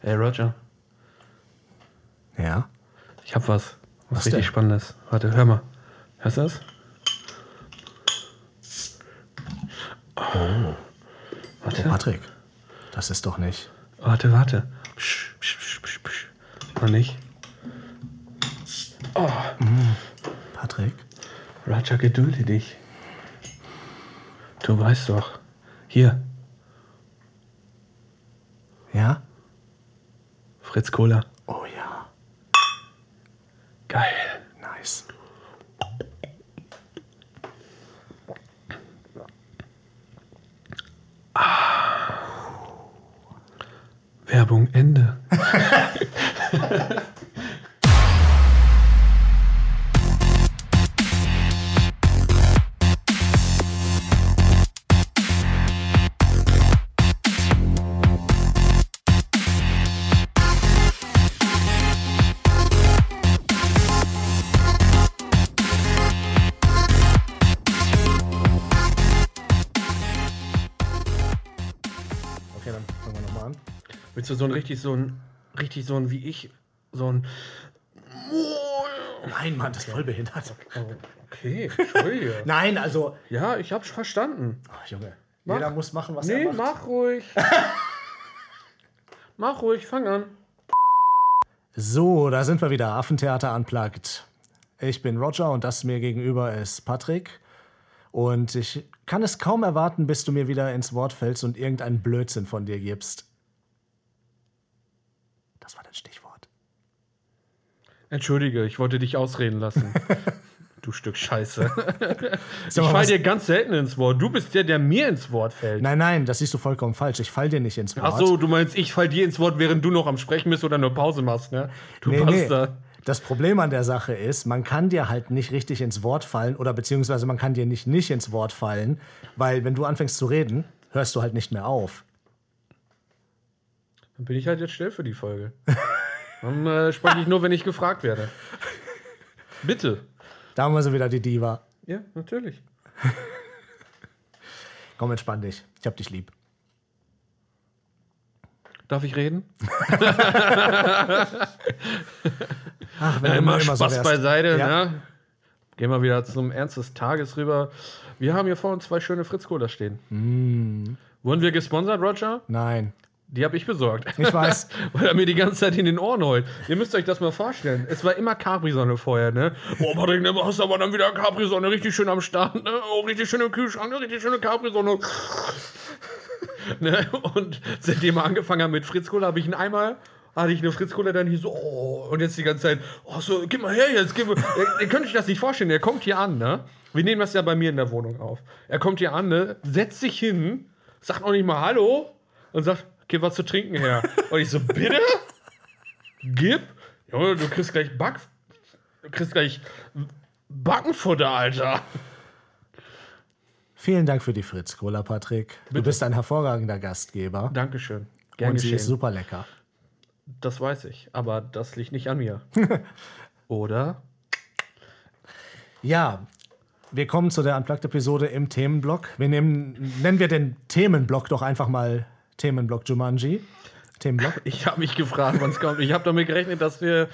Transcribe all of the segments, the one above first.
Hey Roger, Ja. ich hab was. Was, Was richtig denn? Spannendes. Warte, hör mal. Hörst du das? Oh. Warte, Patrick, das ist doch nicht. warte, warte. Psch, psch, psch, psch, psch. Noch nicht. Patrick? Roger, gedulde dich. Du weißt doch. Hier, Fritz Cola. Du so ein richtig so ein richtig so ein wie ich so ein Nein, Mann, das ist voll behindert. Okay, Entschuldige. Nein, also. ja, ich hab's verstanden. Ach, Junge. Mach. Jeder muss machen, was Nee, er macht. mach ruhig. mach ruhig, fang an. So, da sind wir wieder. Affentheater unplugged. Ich bin Roger und das mir gegenüber ist Patrick. Und ich kann es kaum erwarten, bis du mir wieder ins Wort fällst und irgendeinen Blödsinn von dir gibst. Das war das Stichwort. Entschuldige, ich wollte dich ausreden lassen. du Stück Scheiße. ich fall dir ganz selten ins Wort. Du bist der, der mir ins Wort fällt. Nein, nein, das siehst du vollkommen falsch. Ich fall dir nicht ins Wort. Ach so, du meinst, ich fall dir ins Wort, während du noch am Sprechen bist oder nur Pause machst, ne? Du Nee, nee. Bastard. Das Problem an der Sache ist, man kann dir halt nicht richtig ins Wort fallen oder beziehungsweise man kann dir nicht nicht ins Wort fallen, weil wenn du anfängst zu reden, hörst du halt nicht mehr auf. Dann bin ich halt jetzt still für die Folge. Dann äh, spreche ich nur, wenn ich gefragt werde. Bitte. Da haben wir so wieder die Diva. Ja, natürlich. Komm, entspann dich. Ich hab dich lieb. Darf ich reden? Ach, wenn Ja, immer nur Spaß wärst. beiseite, Ja. ne? Gehen wir wieder zum Ernst des Tages rüber. Wir haben hier vor uns zwei schöne Fritz Cola stehen. Mm. Wurden wir gesponsert, Roger? Nein. Die habe ich besorgt. Ich weiß. Weil er mir die ganze Zeit in den Ohren heult. Ihr müsst euch das mal vorstellen. Es war immer Capri-Sonne vorher, ne? Oh, Patrick, ne, hast aber dann wieder Capri-Sonne richtig schön am Start, ne? Oh, richtig schön im Kühlschrank, ne? richtig schöne Capri-Sonne. ne? Und seitdem er angefangen hat mit Fritz Cola, habe ich ihn einmal, hatte ich eine Fritz Cola dann hier so, oh, und jetzt die ganze Zeit, oh, so, gib mal her jetzt, gib mal. ihr, ihr könnt euch das nicht vorstellen, er kommt hier an, ne? Wir nehmen das ja bei mir in der Wohnung auf. Er kommt hier an, ne? Setzt sich hin, sagt noch nicht mal Hallo und sagt, gib was zu trinken her. Und ich so, bitte? Gib? Junge, du kriegst gleich Back. Du kriegst gleich Backenfutter, Alter. Vielen Dank für die Fritz-Cola, Patrick. Du bist ein hervorragender Gastgeber. Dankeschön. Gern und sie geschehen. ist super lecker. Das weiß ich, aber das liegt nicht an mir. Oder? Ja, wir kommen zu der Unplugged-Episode im Themenblock. Wir nehmen, nennen wir den Themenblock doch einfach mal Themenblock Jumanji. Themenblock. Ich habe mich gefragt, wann es kommt. Ich habe damit gerechnet, dass wir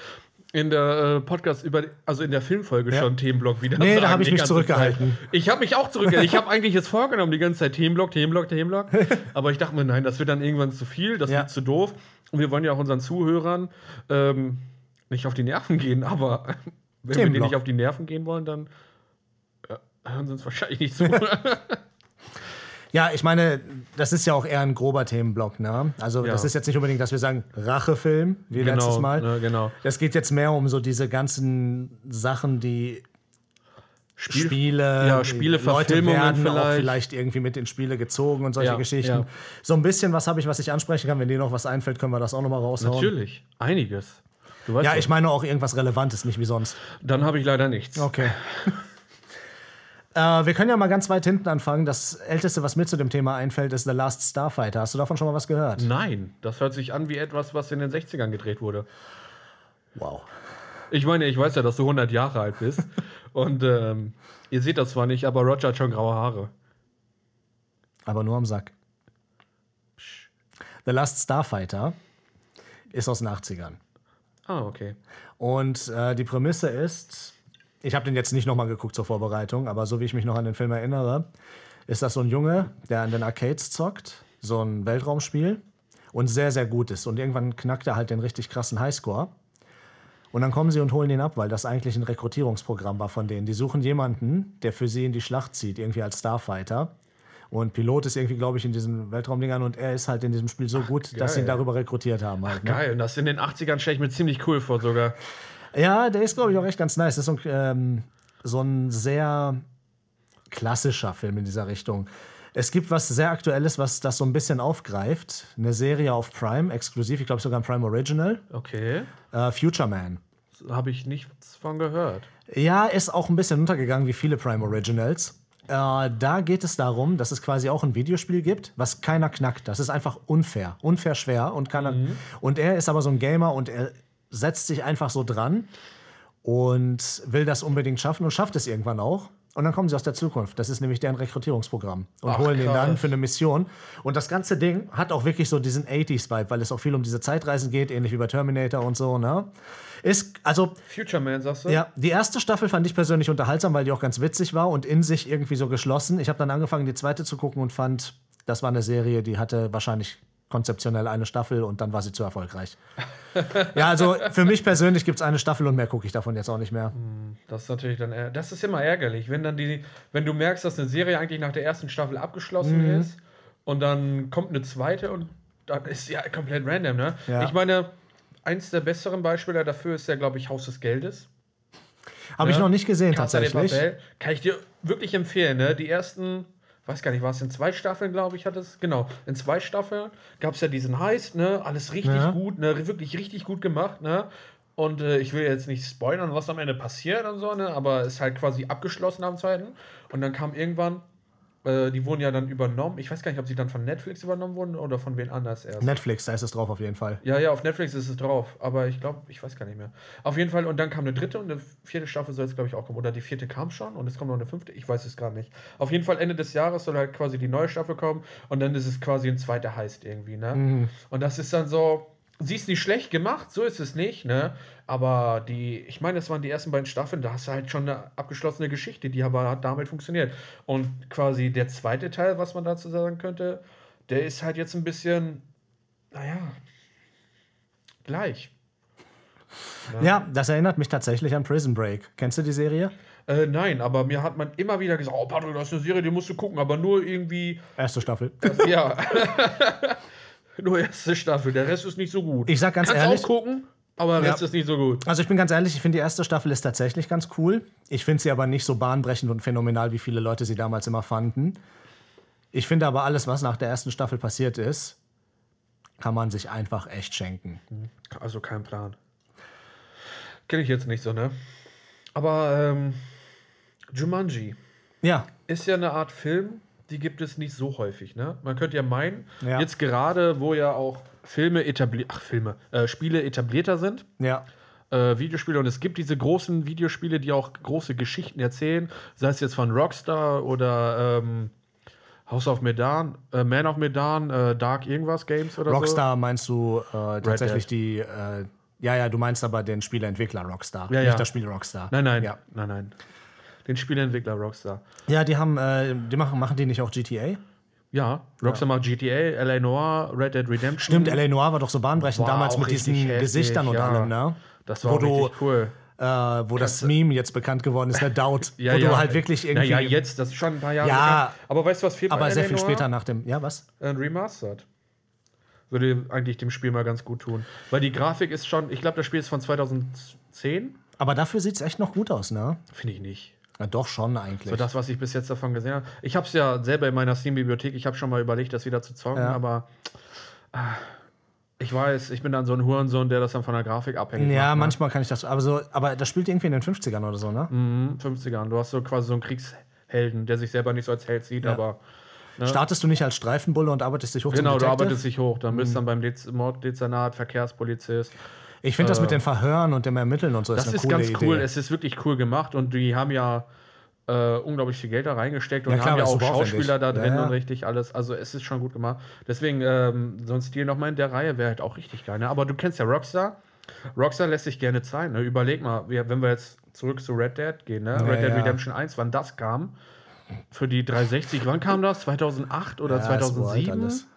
in der äh, Podcast über, also in der Filmfolge Ja. schon Themenblock wieder Nee, da sagen, hab ich die mich zurückgehalten. Zeit. Ich habe mich auch zurückgehalten. Ich habe eigentlich jetzt vorgenommen, die ganze Zeit Themenblock, Themenblock, Themenblock. Aber ich dachte mir, nein, das wird dann irgendwann zu viel, das Ja. wird zu doof. Und wir wollen ja auch unseren Zuhörern ähm, nicht auf die Nerven gehen, aber wenn wir denen nicht auf die Nerven gehen wollen, dann ja, hören sie uns wahrscheinlich nicht zu. Ja, ich meine, das ist ja auch eher ein grober Themenblock, ne? Also, Ja. das ist jetzt nicht unbedingt, dass wir sagen, Rachefilm, wie letztes Mal. ne, genau. Es geht jetzt mehr um so diese ganzen Sachen, die Spiele, ja, Spiele, Leute werden auch vielleicht. vielleicht irgendwie mit in Spiele gezogen und solche Ja, Geschichten. ja. So ein bisschen was habe ich, was ich ansprechen kann. Wenn dir noch was einfällt, können wir das auch noch mal raushauen. Natürlich, einiges. Ja, ich meine auch irgendwas Relevantes, nicht wie sonst. Dann habe ich leider nichts. Okay. äh, wir können ja mal ganz weit hinten anfangen. Das älteste, was mir zu dem Thema einfällt, ist The Last Starfighter. Hast du davon schon mal was gehört? Nein, das hört sich an wie etwas, was in den 60ern gedreht wurde. Wow. Ich meine, ich weiß ja, dass du 100 Jahre alt bist. und ähm, ihr seht das zwar nicht, aber Roger hat schon graue Haare. Aber nur am Sack. The Last Starfighter ist aus den 80ern. Ah, okay. Und äh, die Prämisse ist, ich habe den jetzt nicht nochmal geguckt zur Vorbereitung, aber so wie ich mich noch an den Film erinnere, ist das so ein Junge, der an den Arcades zockt, so ein Weltraumspiel und sehr, sehr gut ist. Und irgendwann knackt er halt den richtig krassen Highscore. Und dann kommen sie und holen ihn ab, weil das eigentlich ein Rekrutierungsprogramm war von denen. Die suchen jemanden, der für sie in die Schlacht zieht, irgendwie als Starfighter. Und Pilot ist irgendwie, glaube ich, in diesen Weltraumdingern und er ist halt in diesem Spiel so gut, dass sie ihn geil. darüber rekrutiert haben. Halt, ne? Geil. Und das in den 80ern stelle ich mir ziemlich cool vor sogar. Ja, der ist, glaube ich, auch echt ganz nice. Das ist so ein, ähm, so ein sehr klassischer Film in dieser Richtung. Es gibt was sehr Aktuelles, was das so ein bisschen aufgreift. Eine Serie auf Prime, exklusiv, ich glaube sogar ein Prime Original. Okay. Äh, Future Man. Habe ich nichts von gehört. Ja, ist auch ein bisschen untergegangen wie viele Prime Originals. Äh, da geht es darum, dass es quasi auch ein Videospiel gibt, was keiner knackt. Das ist einfach unfair. Unfair schwer. Und, keiner, und er ist aber so ein Gamer und er setzt sich einfach so dran und will das unbedingt schaffen und schafft es irgendwann auch. Und dann kommen sie aus der Zukunft. Das ist nämlich deren Rekrutierungsprogramm. Und Ach, holen ihn dann für eine Mission. Und das ganze Ding hat auch wirklich so diesen 80s-Vibe, weil es auch viel um diese Zeitreisen geht, ähnlich wie bei Terminator und so. Ne? Ist, also Future Man, sagst du? ja, die erste Staffel fand ich persönlich unterhaltsam, weil die auch ganz witzig war und in sich irgendwie so geschlossen. Ich habe dann angefangen, die zweite zu gucken und fand, das war eine Serie, die hatte wahrscheinlich konzeptionell eine Staffel und dann war sie zu erfolgreich. ja, also für mich persönlich gibt es eine Staffel und mehr gucke ich davon jetzt auch nicht mehr. Das ist natürlich dann, das ist immer ärgerlich, wenn dann die, wenn du merkst, dass eine Serie eigentlich nach der ersten Staffel abgeschlossen Mhm. ist und dann kommt eine zweite und dann ist sie ja komplett random, ne? Ja. Ich meine, eins der besseren Beispiele dafür ist ja, glaube ich, Haus des Geldes. Habe ich Ja. noch nicht gesehen Casa tatsächlich. Kann ich dir wirklich empfehlen, ne? Die ersten, weiß gar nicht, war es in zwei Staffeln, glaube ich, hat es. Genau, in zwei Staffeln gab es ja diesen Heist, ne? Alles richtig Ja. gut, ne? Wirklich richtig gut gemacht, ne? Und äh, ich will jetzt nicht spoilern, was am Ende passiert und so, ne? Aber ist halt quasi abgeschlossen am zweiten. Und dann kam irgendwann, äh, die wurden ja dann übernommen. Ich weiß gar nicht, ob sie dann von Netflix übernommen wurden oder von wen anders erst. Netflix, da ist es drauf auf jeden Fall. Ja, ja, auf Netflix ist es drauf, aber ich glaube, ich weiß gar nicht mehr. Auf jeden Fall, und dann kam eine dritte und eine vierte Staffel soll jetzt, glaube ich, auch kommen. Oder die vierte kam schon und es kommt noch eine fünfte, ich weiß es gar nicht. Auf jeden Fall Ende des Jahres soll halt quasi die neue Staffel kommen und dann ist es quasi ein zweiter Heist irgendwie, ne? Und das ist dann so, sie ist nicht schlecht gemacht, so ist es nicht, ne? Aber die, ich meine, das waren die ersten beiden Staffeln, da hast du halt schon eine abgeschlossene Geschichte, die aber hat damit funktioniert. Und quasi der zweite Teil, was man dazu sagen könnte, der ist halt jetzt ein bisschen, naja, gleich. Ja, das erinnert mich tatsächlich an Prison Break. Kennst du die Serie? Äh, nein, aber mir hat man immer wieder gesagt, oh Patrick, das ist eine Serie, die musst du gucken, aber nur irgendwie, Erste Staffel. ja. nur erste Staffel, der Rest ist nicht so gut. Ich sag ganz Kannst ehrlich- auch gucken, aber der Rest Ja. ist nicht so gut. Also ich bin ganz ehrlich, ich finde die erste Staffel ist tatsächlich ganz cool. Ich finde sie aber nicht so bahnbrechend und phänomenal, wie viele Leute sie damals immer fanden. Ich finde aber alles, was nach der ersten Staffel passiert ist, kann man sich einfach echt schenken. Also kein Plan. Kenne ich jetzt nicht so, ne? Aber ähm, Jumanji Ja, ist ja eine Art Film, die gibt es nicht so häufig, ne? Man könnte ja meinen, Ja. jetzt gerade, wo ja auch Filme etabliert, ach Filme, äh, Spiele etablierter sind, ja. äh, Videospiele und es gibt diese großen Videospiele, die auch große Geschichten erzählen, sei es jetzt von Rockstar oder ähm, House of Medan, äh, Man of Medan, äh, Dark irgendwas Games oder Rockstar meinst du äh, tatsächlich die. Äh, ja, ja, du meinst aber den Spieleentwickler Rockstar, Ja, nicht ja. das Spiel Rockstar. so. Nein, nein, Ja, nein, nein. Den Spieleentwickler Rockstar. ja die haben, äh, die machen, machen die nicht auch GTA? Ja, Rockstar macht GTA, LA Noir, Red Dead Redemption. Stimmt, L.A. Noir war doch so bahnbrechend War damals mit diesen heftig, Gesichtern und ja. allem, ne? Das war richtig cool. Äh, wo das Meme jetzt bekannt geworden ist, der Doubt. Ja, wo ja. du halt wirklich irgendwie. Naja, jetzt, das ist schon ein paar Jahre Ja. bekannt. Aber weißt du, was fehlt aber sehr viel später nach dem. Ja, was? Ein Remastered. Würde eigentlich dem Spiel mal ganz gut tun. Weil die Grafik ist schon, ich glaube, das Spiel ist von 2010. Aber dafür sieht es echt noch gut aus, ne? Finde ich nicht. Ja, doch schon eigentlich. So das, was ich bis jetzt davon gesehen habe. Ich habe es ja selber in meiner Steam-Bibliothek. Ich habe schon mal überlegt, das wieder zu zocken, Ja. aber ah, ich weiß, ich bin dann so ein Hurensohn, der das dann von der Grafik abhängig ja, macht. ne? manchmal kann ich das. Aber, so, aber das spielt irgendwie in den 50ern oder so, ne? Mhm, 50ern. Du hast so quasi so einen Kriegshelden, der sich selber nicht so als Held sieht, aber Startest du nicht als Streifenbulle und arbeitest dich hoch genau, du arbeitest dich hoch. Dann bist du dann beim Dez Morddezernat, Verkehrspolizist. Ich finde das mit den Verhören und dem Ermitteln und so Das ist ist eine coole ganz cool. Idee. Es ist wirklich cool gemacht und die haben ja äh, unglaublich viel Geld da reingesteckt und Ja, klar, haben ja ist auch. Schauspieler da Ja, drin ja. und richtig alles. Also es ist schon gut gemacht. Deswegen, ähm, so ein Stil nochmal in der Reihe wäre halt auch richtig geil. Ne? Aber du kennst ja Rockstar. Rockstar lässt sich gerne Zeit. Ne? Überleg mal, wir, wenn wir jetzt zurück zu Red Dead gehen, ne? Red Dead ja. Redemption 1, wann das kam. Für die 360, wann kam das? 2008 oder Ja, ist uralt 2007?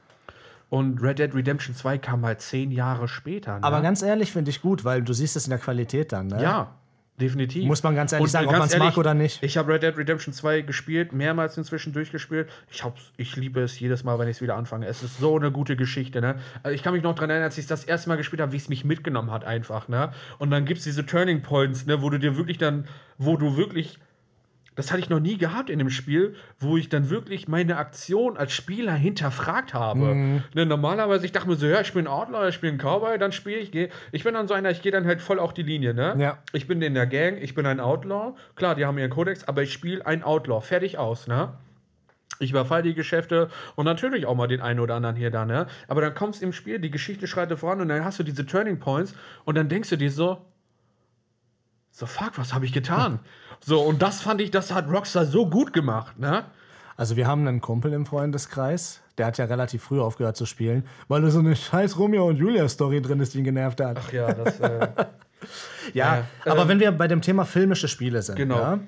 Und Red Dead Redemption 2 kam halt zehn Jahre später. Ne? Aber ganz ehrlich, finde ich gut, weil du siehst es in der Qualität dann. Ne? Ja, definitiv. Muss man ganz ehrlich Und, sagen, äh, ob ganz man's mag oder nicht. Ich habe Red Dead Redemption 2 gespielt, mehrmals inzwischen durchgespielt. Ich, hab's, ich liebe es jedes Mal, wenn ich es wieder anfange. Es ist so eine gute Geschichte. Ne? Also ich kann mich noch daran erinnern, als ich es das erste Mal gespielt habe, wie es mich mitgenommen hat einfach. Ne? Und dann gibt es diese Turning Points, ne? wo du dir wirklich dann, wo du wirklich das hatte ich noch nie gehabt in dem Spiel, wo ich dann wirklich meine Aktion als Spieler hinterfragt habe. Mhm. Ne, normalerweise, ich dachte mir so, ja, ich bin ein Outlaw, ich bin ein Cowboy, dann spiele ich, geh. ich bin dann so einer, ich gehe dann halt voll auf die Linie, ne? Ja. Ich bin in der Gang, ich bin ein Outlaw, klar, die haben ihren Kodex, aber ich spiele ein Outlaw, fertig aus, ne? Ich überfall die Geschäfte und natürlich auch mal den einen oder anderen hier da, ne? Aber dann kommst du im Spiel, die Geschichte schreitet voran und dann hast du diese Turning Points und dann denkst du dir so, so fuck, was habe ich getan? So, und das fand ich, das hat Rockstar so gut gemacht, ne? Also wir haben einen Kumpel im Freundeskreis, der hat ja relativ früh aufgehört zu spielen, weil da so eine scheiß Romeo und Julia Story drin ist, die ihn genervt hat. Ach ja, das, äh, Ja, Ja, aber ähm, wenn wir bei dem Thema filmische Spiele sind, Genau. ja,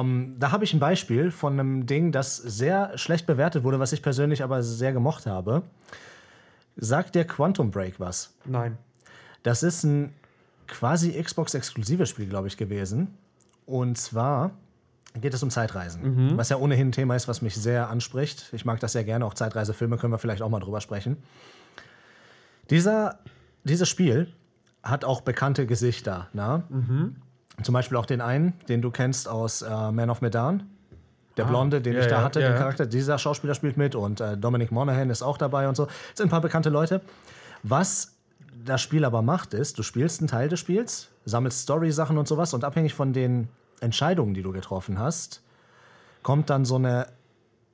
ähm, da habe ich ein Beispiel von einem Ding, das sehr schlecht bewertet wurde, was ich persönlich aber sehr gemocht habe. Sagt der Quantum Break was? nein. Das ist ein quasi Xbox-exklusives Spiel, glaube ich, gewesen. Und zwar geht es um Zeitreisen, was ja ohnehin ein Thema ist, was mich sehr anspricht. Ich mag das sehr gerne, auch Zeitreisefilme können wir vielleicht auch mal drüber sprechen. Dieser, dieses Spiel hat auch bekannte Gesichter. Na? Zum Beispiel auch den einen, den du kennst aus äh, Man of Medan. Der Blonde, den ja, ich da hatte, ja, den. Charakter, dieser Schauspieler spielt mit und äh, Dominic Monaghan ist auch dabei und so. Das sind ein paar bekannte Leute. Was das Spiel aber macht, ist, du spielst einen Teil des Spiels, sammelst Story-Sachen und sowas und abhängig von den Entscheidungen, die du getroffen hast, kommt dann so eine,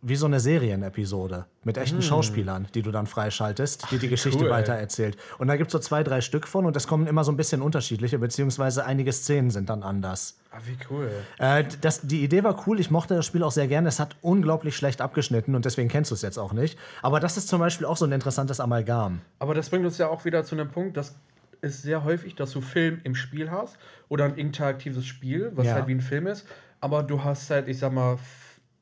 wie so eine Serienepisode mit echten Schauspielern, die du dann freischaltest, die die Geschichte cool, weitererzählt. Und da gibt es so zwei, drei Stück von und es kommen immer so ein bisschen unterschiedliche, beziehungsweise einige Szenen sind dann anders. Ah, wie cool. Äh, das, die Idee war cool, ich mochte das Spiel auch sehr gerne. Es hat unglaublich schlecht abgeschnitten und deswegen kennst du es jetzt auch nicht. Aber das ist zum Beispiel auch so ein interessantes Amalgam. Aber das bringt uns ja auch wieder zu einem Punkt, das ist sehr häufig, dass du Film im Spiel hast oder ein interaktives Spiel, was Ja. halt wie ein Film ist. Aber du hast halt, ich sag mal,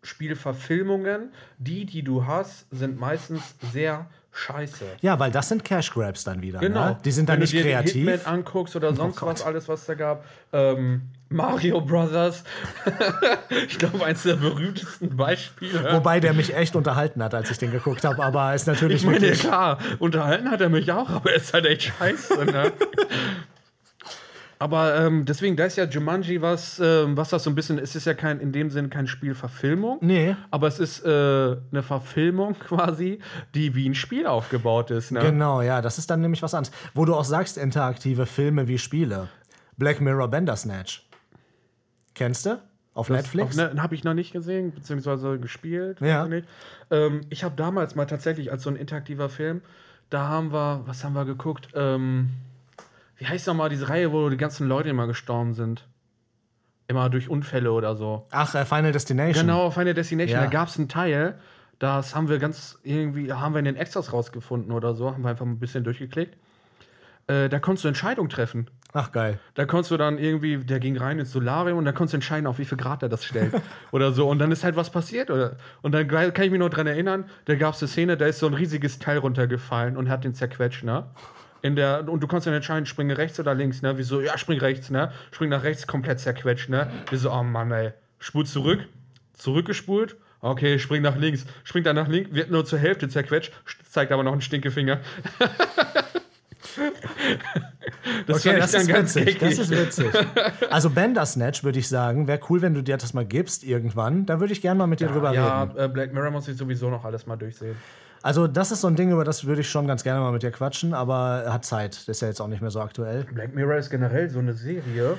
Spielverfilmungen. Die, die du hast, sind meistens sehr scheiße. Ja, weil das sind Cash Grabs dann wieder. Genau. Ne? Die sind dann Wenn nicht du dir kreativ. Oh Hitman anguckst oder sonst Gott. was, alles, was da gab. Ähm, Mario Brothers. ich glaube, eins der berühmtesten Beispiele. Wobei der mich echt unterhalten hat, als ich den geguckt habe. Aber ist natürlich Ich meine, klar, unterhalten hat er mich auch, aber er ist halt echt scheiße, ne? aber ähm, deswegen, da ist ja Jumanji was, ähm, was das so ein bisschen, es ist ja kein, in dem Sinn kein Spielverfilmung. Nee. Aber es ist äh, eine Verfilmung quasi, die wie ein Spiel aufgebaut ist, ne? Genau, ja, das ist dann nämlich was anderes. Wo du auch sagst, interaktive Filme wie Spiele. Black Mirror Bandersnatch. Kennst du? Auf Netflix? Ne, habe ich noch nicht gesehen, beziehungsweise gespielt. Ja. Ähm, ich habe damals mal tatsächlich als so ein interaktiver Film, da haben wir, was haben wir geguckt? Ähm, wie heißt nochmal diese Reihe, wo die ganzen Leute immer gestorben sind? Immer durch Unfälle oder so. Ach, äh, Final Destination. Genau, Final Destination, Ja. da gab es einen Teil, das haben wir ganz irgendwie, haben wir in den Extras rausgefunden oder so, haben wir einfach ein bisschen durchgeklickt. Äh, da konntest du Entscheidungen treffen. Ach, geil. Da konntest du dann irgendwie, der ging rein ins Solarium und dann konntest du entscheiden, auf wie viel Grad er das stellt. oder so. Und dann ist halt was passiert. Oder? Und dann kann ich mich noch dran erinnern, da gab es eine Szene, da ist so ein riesiges Teil runtergefallen und hat den zerquetscht, ne? In der, und du konntest dann entscheiden, springe rechts oder links, ne? Wieso, ja, spring rechts, ne? Spring nach rechts, komplett zerquetscht, ne? Wir so, oh Mann, ey. Spul zurück, zurückgespult. Okay, spring nach links. Spring dann nach links, wird nur zur Hälfte zerquetscht, zeigt aber noch einen Stinkefinger. das Okay, das ist witzig. Das ist witzig. Also Bandersnatch würde ich sagen, wäre cool, wenn du dir das mal gibst irgendwann. Da würde ich gerne mal mit dir drüber ja, reden. äh, Black Mirror muss ich sowieso noch alles mal durchsehen. Also das ist so ein Ding, über das würde ich schon ganz gerne mal mit dir quatschen, aber hat Zeit. Das ist ja jetzt auch nicht mehr so aktuell. Black Mirror ist generell so eine Serie.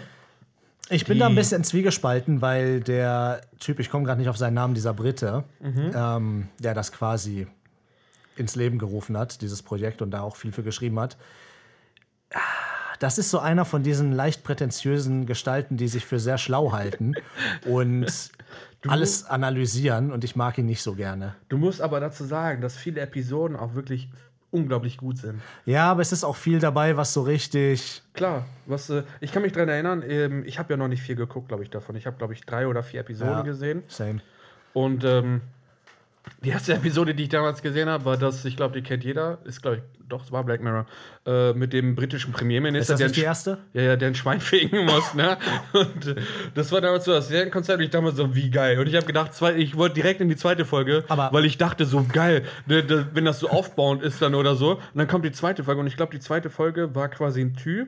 Ich bin da ein bisschen zwiegespalten, weil der Typ, ich komme gerade nicht auf seinen Namen, dieser Brite, ähm, der das quasi ins Leben gerufen hat, dieses Projekt und da auch viel für geschrieben hat. Das ist so einer von diesen leicht prätentiösen Gestalten, die sich für sehr schlau halten und alles analysieren und ich mag ihn nicht so gerne. Du musst aber dazu sagen, dass viele Episoden auch wirklich unglaublich gut sind. Ja, aber es ist auch viel dabei, was so richtig. Klar, was, äh, ich kann mich daran erinnern, ähm, ich habe ja noch nicht viel geguckt, glaube ich, davon. Ich habe, glaube ich, drei oder vier Episoden Ja. gesehen. Same. Und ähm, die erste Episode, die ich damals gesehen habe, war das, ich glaube, die kennt jeder, ist, glaube ich, doch, es war Black Mirror, äh, mit dem britischen Ist Premierminister, das der nicht die erste? ja, ja, der ein Schwein fegen muss, ne? Und äh, das war damals so das Serienkonzept. Und ich dachte mir so, wie geil. Und ich habe gedacht, zwei, ich wollte direkt in die zweite Folge, Aber- weil ich dachte, so geil, ne, ne, wenn das so aufbauend ist dann oder so. Und dann kommt die zweite Folge. Und ich glaube, die zweite Folge war quasi ein Typ,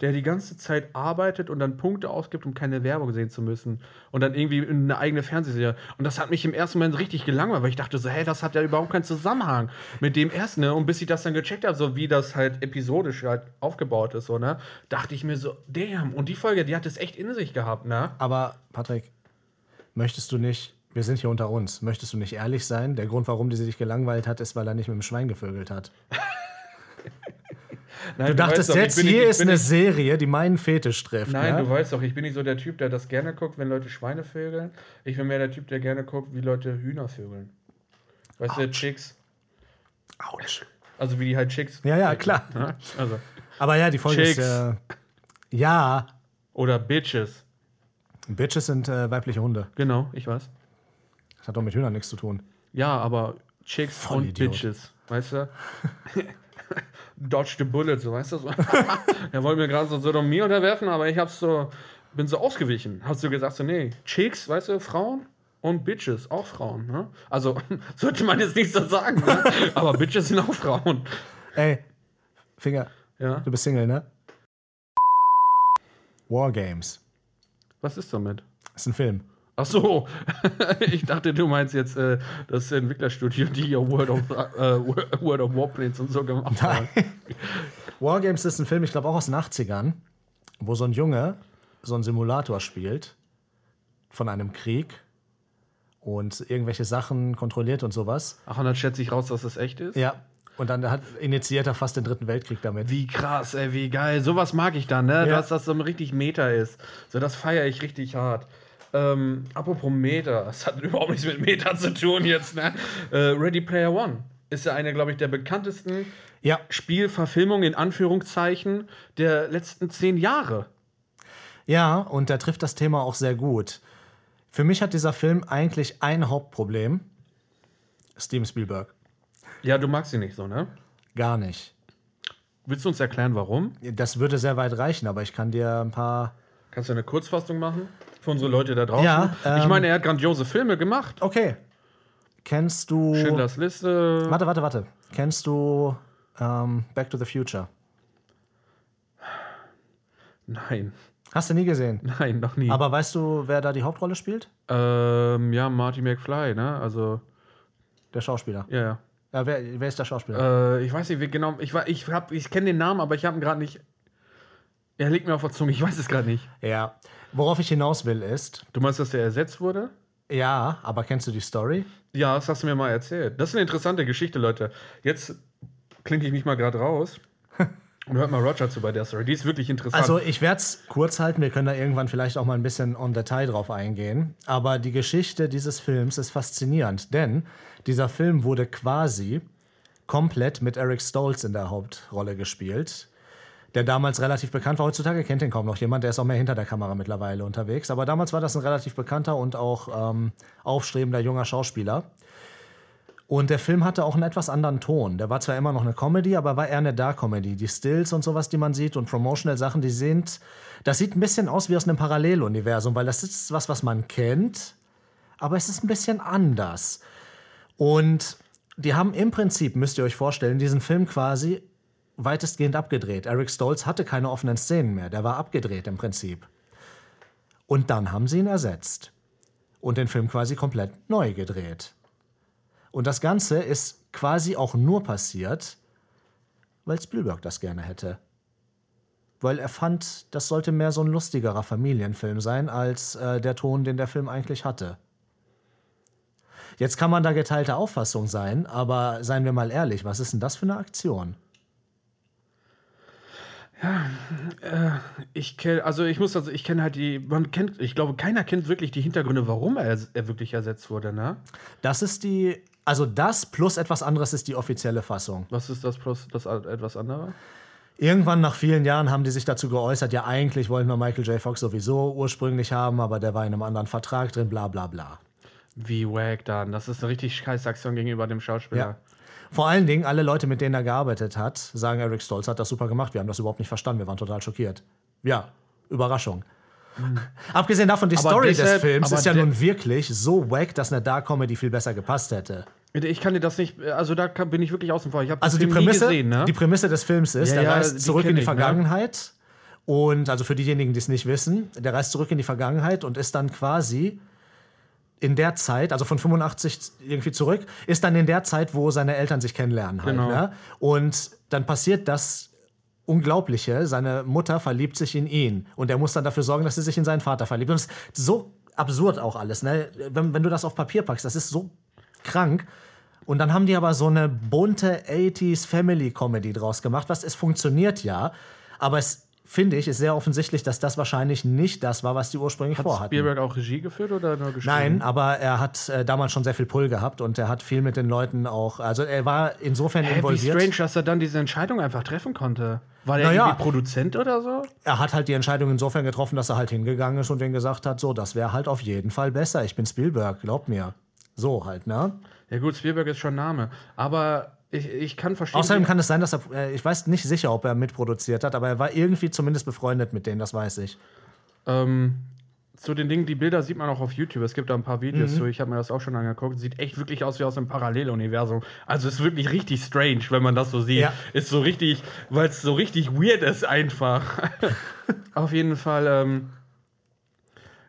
der die ganze Zeit arbeitet und dann Punkte ausgibt, um keine Werbung sehen zu müssen. Und dann irgendwie in eine eigene Fernsehserie. Und das hat mich im ersten Moment richtig gelangweilt, weil ich dachte so, hey, das hat ja überhaupt keinen Zusammenhang mit dem ersten. Ne? Und bis ich das dann gecheckt habe, so wie das halt episodisch halt aufgebaut ist, so, ne, dachte ich mir so, damn. Und die Folge, die hat es echt in sich gehabt, ne? Aber, Patrick, möchtest du nicht. Wir sind hier unter uns. Möchtest du nicht ehrlich sein? Der Grund, warum die sich gelangweilt hat, ist, weil er nicht mit dem Schwein gevögelt hat. Nein, Du dachtest weißt doch, jetzt, nicht- hier ich ist eine nicht- Serie, die meinen Fetisch trifft. Nein, ne? du weißt doch, ich bin nicht so der Typ, der das gerne guckt, wenn Leute Schweine vögeln. Ich bin mehr der Typ, der gerne guckt, wie Leute Hühner vögeln. Weißt du, Chicks. Autsch. Also wie die halt Chicks. Ja, ja, klar. Ja, Also. Aber ja, die Folge Chicks. ist. Äh, ja, Oder Bitches. Bitches sind äh, weibliche Hunde. Genau, ich weiß. Das hat doch mit Hühnern nichts zu tun. Ja, aber Chicks und Vollidiot. Bitches. Weißt du? Dodge the Bullet, so weißt du? So. er wollte mir gerade so Sodomie unterwerfen, aber ich hab's so, bin so ausgewichen. Hast du gesagt, so, nee, Chicks, weißt du, Frauen und Bitches, auch Frauen. Ne? Also, sollte man jetzt nicht so sagen, ne? aber Bitches sind auch Frauen. Ey, Finger, Ja, du bist Single, ne? Wargames. was ist damit? Ist ein Film. Ach so, ich dachte, du meinst jetzt äh, das Entwicklerstudio, die ja World of, äh, World of Warplanes und so gemacht haben. Wargames ist ein Film, ich glaube auch aus den 80ern, wo so ein Junge so einen Simulator spielt von einem Krieg und irgendwelche Sachen kontrolliert und sowas. Ach, und dann schätze ich raus, dass das echt ist? Ja. Und dann hat, initiiert er fast den Dritten Weltkrieg damit. Wie krass, ey, wie geil. Sowas mag ich dann, ne? Ja. Dass das so richtig Meta ist. So, das feiere ich richtig hart. Ähm, apropos Meta, das hat überhaupt nichts mit Meta zu tun jetzt, ne? Äh, Ready Player One ist ja eine, glaube ich, der bekanntesten Ja, Spielverfilmungen in Anführungszeichen der letzten zehn Jahre. ja, und der trifft das Thema auch sehr gut. Für mich hat dieser Film eigentlich ein Hauptproblem. Steven Spielberg. Ja, du magst sie nicht so, ne? Gar nicht. Willst du uns erklären, warum? Das würde sehr weit reichen, aber ich kann dir ein paar. Kannst du eine Kurzfassung machen? Für unsere Leute da draußen? Ja, ich ähm, meine, er hat grandiose Filme gemacht. Okay. Kennst du. Schindlers Liste. Warte, warte, warte. Kennst du ähm, Back to the Future? Nein, Hast du nie gesehen. nein, noch nie. Aber weißt du, wer da die Hauptrolle spielt? Ähm, ja, Marty McFly, ne? Also, Der Schauspieler. ja, ja. Ja, wer, wer ist der Schauspieler? Äh, ich weiß nicht, wie genau. Ich, ich, hab- ich kenne den Namen, aber ich habe ihn gerade nicht. Er liegt mir auf der Zunge, ich weiß es gerade nicht. Ja. Worauf ich hinaus will ist, Du meinst, dass der ersetzt wurde? ja, aber kennst du die Story? Ja, das hast du mir mal erzählt. Das ist eine interessante Geschichte, Leute. Jetzt klinke ich mich mal gerade raus und hört mal Roger zu bei der Story. Die ist wirklich interessant. Also, ich werde es kurz halten. Wir können da irgendwann vielleicht auch mal ein bisschen on Detail drauf eingehen. Aber die Geschichte dieses Films ist faszinierend, denn dieser Film wurde quasi komplett mit Eric Stoltz in der Hauptrolle gespielt. Der damals relativ bekannt war. Heutzutage kennt ihn kaum noch jemand. Der ist auch mehr hinter der Kamera mittlerweile unterwegs. Aber damals war das ein relativ bekannter und auch ähm, aufstrebender junger Schauspieler. Und der Film hatte auch einen etwas anderen Ton. Der war zwar immer noch eine Comedy, aber war eher eine Dark-Comedy. Die Stills und sowas, die man sieht und Promotional-Sachen, die sind. Das sieht ein bisschen aus wie aus einem Paralleluniversum, weil das ist was, was man kennt, aber es ist ein bisschen anders. Und die haben im Prinzip, müsst ihr euch vorstellen, diesen Film quasi weitestgehend abgedreht. Eric Stoltz hatte keine offenen Szenen mehr. Der war abgedreht im Prinzip. Und dann haben sie ihn ersetzt. Und den Film quasi komplett neu gedreht. Und das Ganze ist quasi auch nur passiert, weil Spielberg das gerne hätte. Weil er fand, das sollte mehr so ein lustigerer Familienfilm sein, als äh, der Ton, den der Film eigentlich hatte. Jetzt kann man da geteilter Auffassung sein, aber seien wir mal ehrlich, was ist denn das für eine Aktion? Ich kenne, also ich muss also, ich kenne halt die, man kennt, ich glaube, keiner kennt wirklich die Hintergründe, warum er, er wirklich ersetzt wurde, ne? Das ist die, also das plus etwas anderes ist die offizielle Fassung. Was ist das plus das etwas andere? Irgendwann nach vielen Jahren haben die sich dazu geäußert, ja, eigentlich wollten wir Michael J. Fox sowieso ursprünglich haben, aber der war in einem anderen Vertrag drin, bla bla bla. Wie wack dann? Das ist eine richtig scheiß Aktion gegenüber dem Schauspieler. Ja. Vor allen Dingen, alle Leute, mit denen er gearbeitet hat, sagen, Eric Stolz hat das super gemacht. Wir haben das überhaupt nicht verstanden. Wir waren total schockiert. Ja, Überraschung. Abgesehen davon, die Aber Story deshalb- des Films ist ja nun wirklich so wack, dass eine Dark-Comedy viel besser gepasst hätte. Ich kann dir das nicht, also da kann, bin ich wirklich außen vor. Ich habe Also die Prämisse, gesehen, ne? die Prämisse des Films ist, Ja, er ja, reist zurück in die ich, ne? Vergangenheit. Und also für diejenigen, die es nicht wissen, der reist zurück in die Vergangenheit und ist dann quasi in der Zeit, also von 85 irgendwie zurück, ist dann in der Zeit, wo seine Eltern sich kennenlernen. Halt, Genau. ne? Und dann passiert das Unglaubliche, seine Mutter verliebt sich in ihn und er muss dann dafür sorgen, dass sie sich in seinen Vater verliebt. Und es ist so absurd auch alles, ne? wenn, wenn du das auf Papier packst, das ist so krank. Und dann haben die aber so eine bunte 80s Family Comedy draus gemacht, was es funktioniert ja, aber es finde ich ist sehr offensichtlich, dass das wahrscheinlich nicht das war, was die ursprünglich Hat vorhatten. Spielberg auch Regie geführt oder nur geschrieben? Nein, aber er hat äh, damals schon sehr viel Pull gehabt und er hat viel mit den Leuten auch, also er war insofern wie involviert. strange, dass er dann diese Entscheidung einfach treffen konnte. War der Naja. irgendwie Produzent oder so? Er hat halt die Entscheidung insofern getroffen, dass er halt hingegangen ist und denen gesagt hat, so, das wäre halt auf jeden Fall besser. Ich bin Spielberg, glaub mir. So halt, ne? Ja gut, Spielberg ist schon Name. Aber ich, ich kann verstehen. Außerdem kann es sein, dass er, äh, ich weiß nicht sicher, ob er mitproduziert hat, aber er war irgendwie zumindest befreundet mit denen, das weiß ich. Ähm, zu den Dingen, die Bilder sieht man auch auf YouTube. Es gibt da ein paar Mhm. Videos zu. Ich habe mir das auch schon angeguckt. Sieht echt wirklich aus wie aus einem Paralleluniversum. Also ist wirklich richtig strange, wenn man das so sieht. Ja. Ist so richtig, weil es so richtig weird ist einfach. auf jeden Fall. Ähm,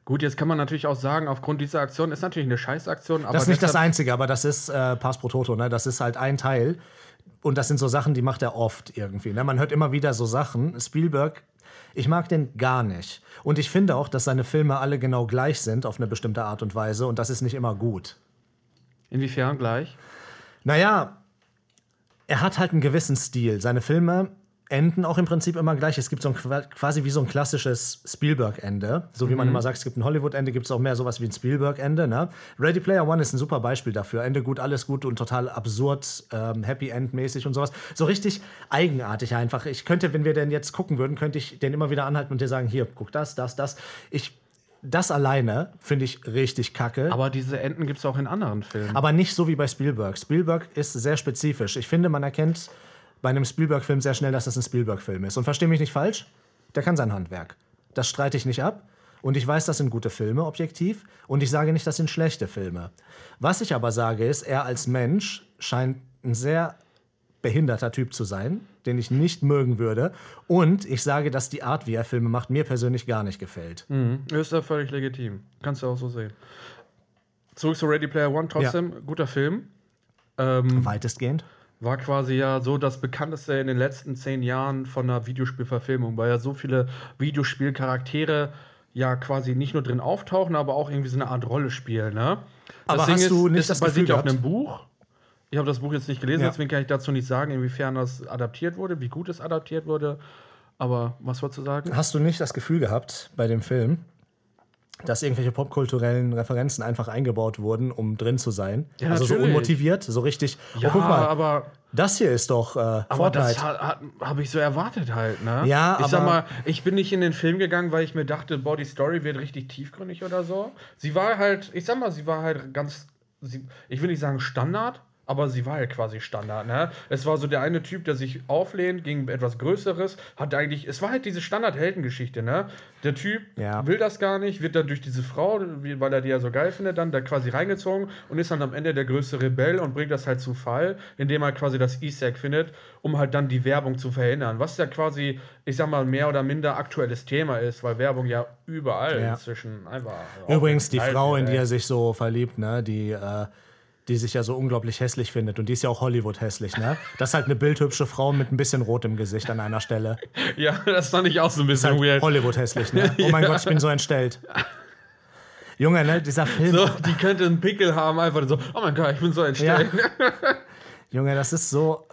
gut, jetzt kann man natürlich auch sagen, aufgrund dieser Aktion ist natürlich eine Scheißaktion. Aber Das ist nicht das Einzige, aber das ist äh, Pass pro Toto, ne? Das ist halt ein Teil. Und das sind so Sachen, die macht er oft irgendwie. Ne? Man hört immer wieder so Sachen. Spielberg, ich mag den gar nicht. Und ich finde auch, dass seine Filme alle genau gleich sind auf eine bestimmte Art und Weise. Und das ist nicht immer gut. Inwiefern gleich? Naja, er hat halt einen gewissen Stil. Seine Filme enden auch im Prinzip immer gleich. Es gibt so ein qua- quasi wie so ein klassisches Spielberg-Ende. So wie man immer sagt, es gibt ein Hollywood-Ende, gibt es auch mehr sowas wie ein Spielberg-Ende. Ne? Ready Player One ist ein super Beispiel dafür. Ende gut, alles gut und total absurd, ähm, Happy End-mäßig und sowas. So richtig eigenartig einfach. Ich könnte, wenn wir den jetzt gucken würden, könnte ich den immer wieder anhalten und dir sagen, hier, guck das, das, das. Ich, das alleine finde ich richtig kacke. Aber diese Enden gibt es auch in anderen Filmen. Aber nicht so wie bei Spielberg. Spielberg ist sehr spezifisch. Ich finde, man erkennt bei einem Spielberg-Film sehr schnell, dass das ein Spielberg-Film ist. Und verstehe mich nicht falsch, der kann sein Handwerk. Das streite ich nicht ab. Und ich weiß, das sind gute Filme, objektiv. Und ich sage nicht, das sind schlechte Filme. Was ich aber sage, ist, er als Mensch scheint ein sehr behinderter Typ zu sein, den ich nicht mögen würde. Und ich sage, dass die Art, wie er Filme macht, mir persönlich gar nicht gefällt. Mhm. Ist ja völlig legitim. Kannst du auch so sehen. Zurück zu Ready Player One, trotzdem guter Film. Ähm, Weitestgehend. War quasi ja so das bekannteste in den letzten zehn Jahren von einer Videospielverfilmung, weil ja so viele Videospielcharaktere ja quasi nicht nur drin auftauchen, aber auch irgendwie so eine Art Rolle spielen. Ne? Aber hast du nicht das basiert Gefühl ja auf gehabt- einem Buch. Ich habe das Buch jetzt nicht gelesen, Ja. deswegen kann ich dazu nicht sagen, inwiefern das adaptiert wurde, wie gut es adaptiert wurde. Aber was wolltest du sagen? Hast du nicht das Gefühl gehabt bei dem Film, dass irgendwelche popkulturellen Referenzen einfach eingebaut wurden, um drin zu sein? Ja, also so natürlich. unmotiviert, so richtig. Ja, oh, guck mal, aber das hier ist doch äh, Aber Fortnite. das habe ich so erwartet halt, ne? Ja, ich sag aber- mal, ich bin nicht in den Film gegangen, weil ich mir dachte, boah, die Story wird richtig tiefgründig oder so. Sie war halt, ich sag mal, sie war halt ganz, sie, ich will nicht sagen Standard, aber sie war halt quasi Standard, ne? Es war so der eine Typ, der sich auflehnt gegen etwas Größeres, hat eigentlich, es war halt diese Standard-Heldengeschichte, ne? Der Typ Ja. will das gar nicht, wird dann durch diese Frau, weil er die ja so geil findet, dann da quasi reingezogen und ist dann am Ende der größte Rebell und bringt das halt zu Fall, indem er quasi das Easter Egg findet, um halt dann die Werbung zu verhindern. Was ja quasi, ich sag mal, mehr oder minder aktuelles Thema ist, weil Werbung ja überall Ja. inzwischen einfach. Übrigens, die Frau, in die er sich so verliebt, ne, die, äh, die sich ja so unglaublich hässlich findet. Und die ist ja auch Hollywood hässlich, ne? Das ist halt eine bildhübsche Frau mit ein bisschen Rot im Gesicht an einer Stelle. Ja, das fand ich auch so ein bisschen Halt weird. Hollywood hässlich, ne? Oh mein Gott, ich bin so entstellt. Junge, ne, dieser Film. So, die könnte einen Pickel haben, einfach so, oh mein Gott, ich bin so entstellt. Junge, das ist so.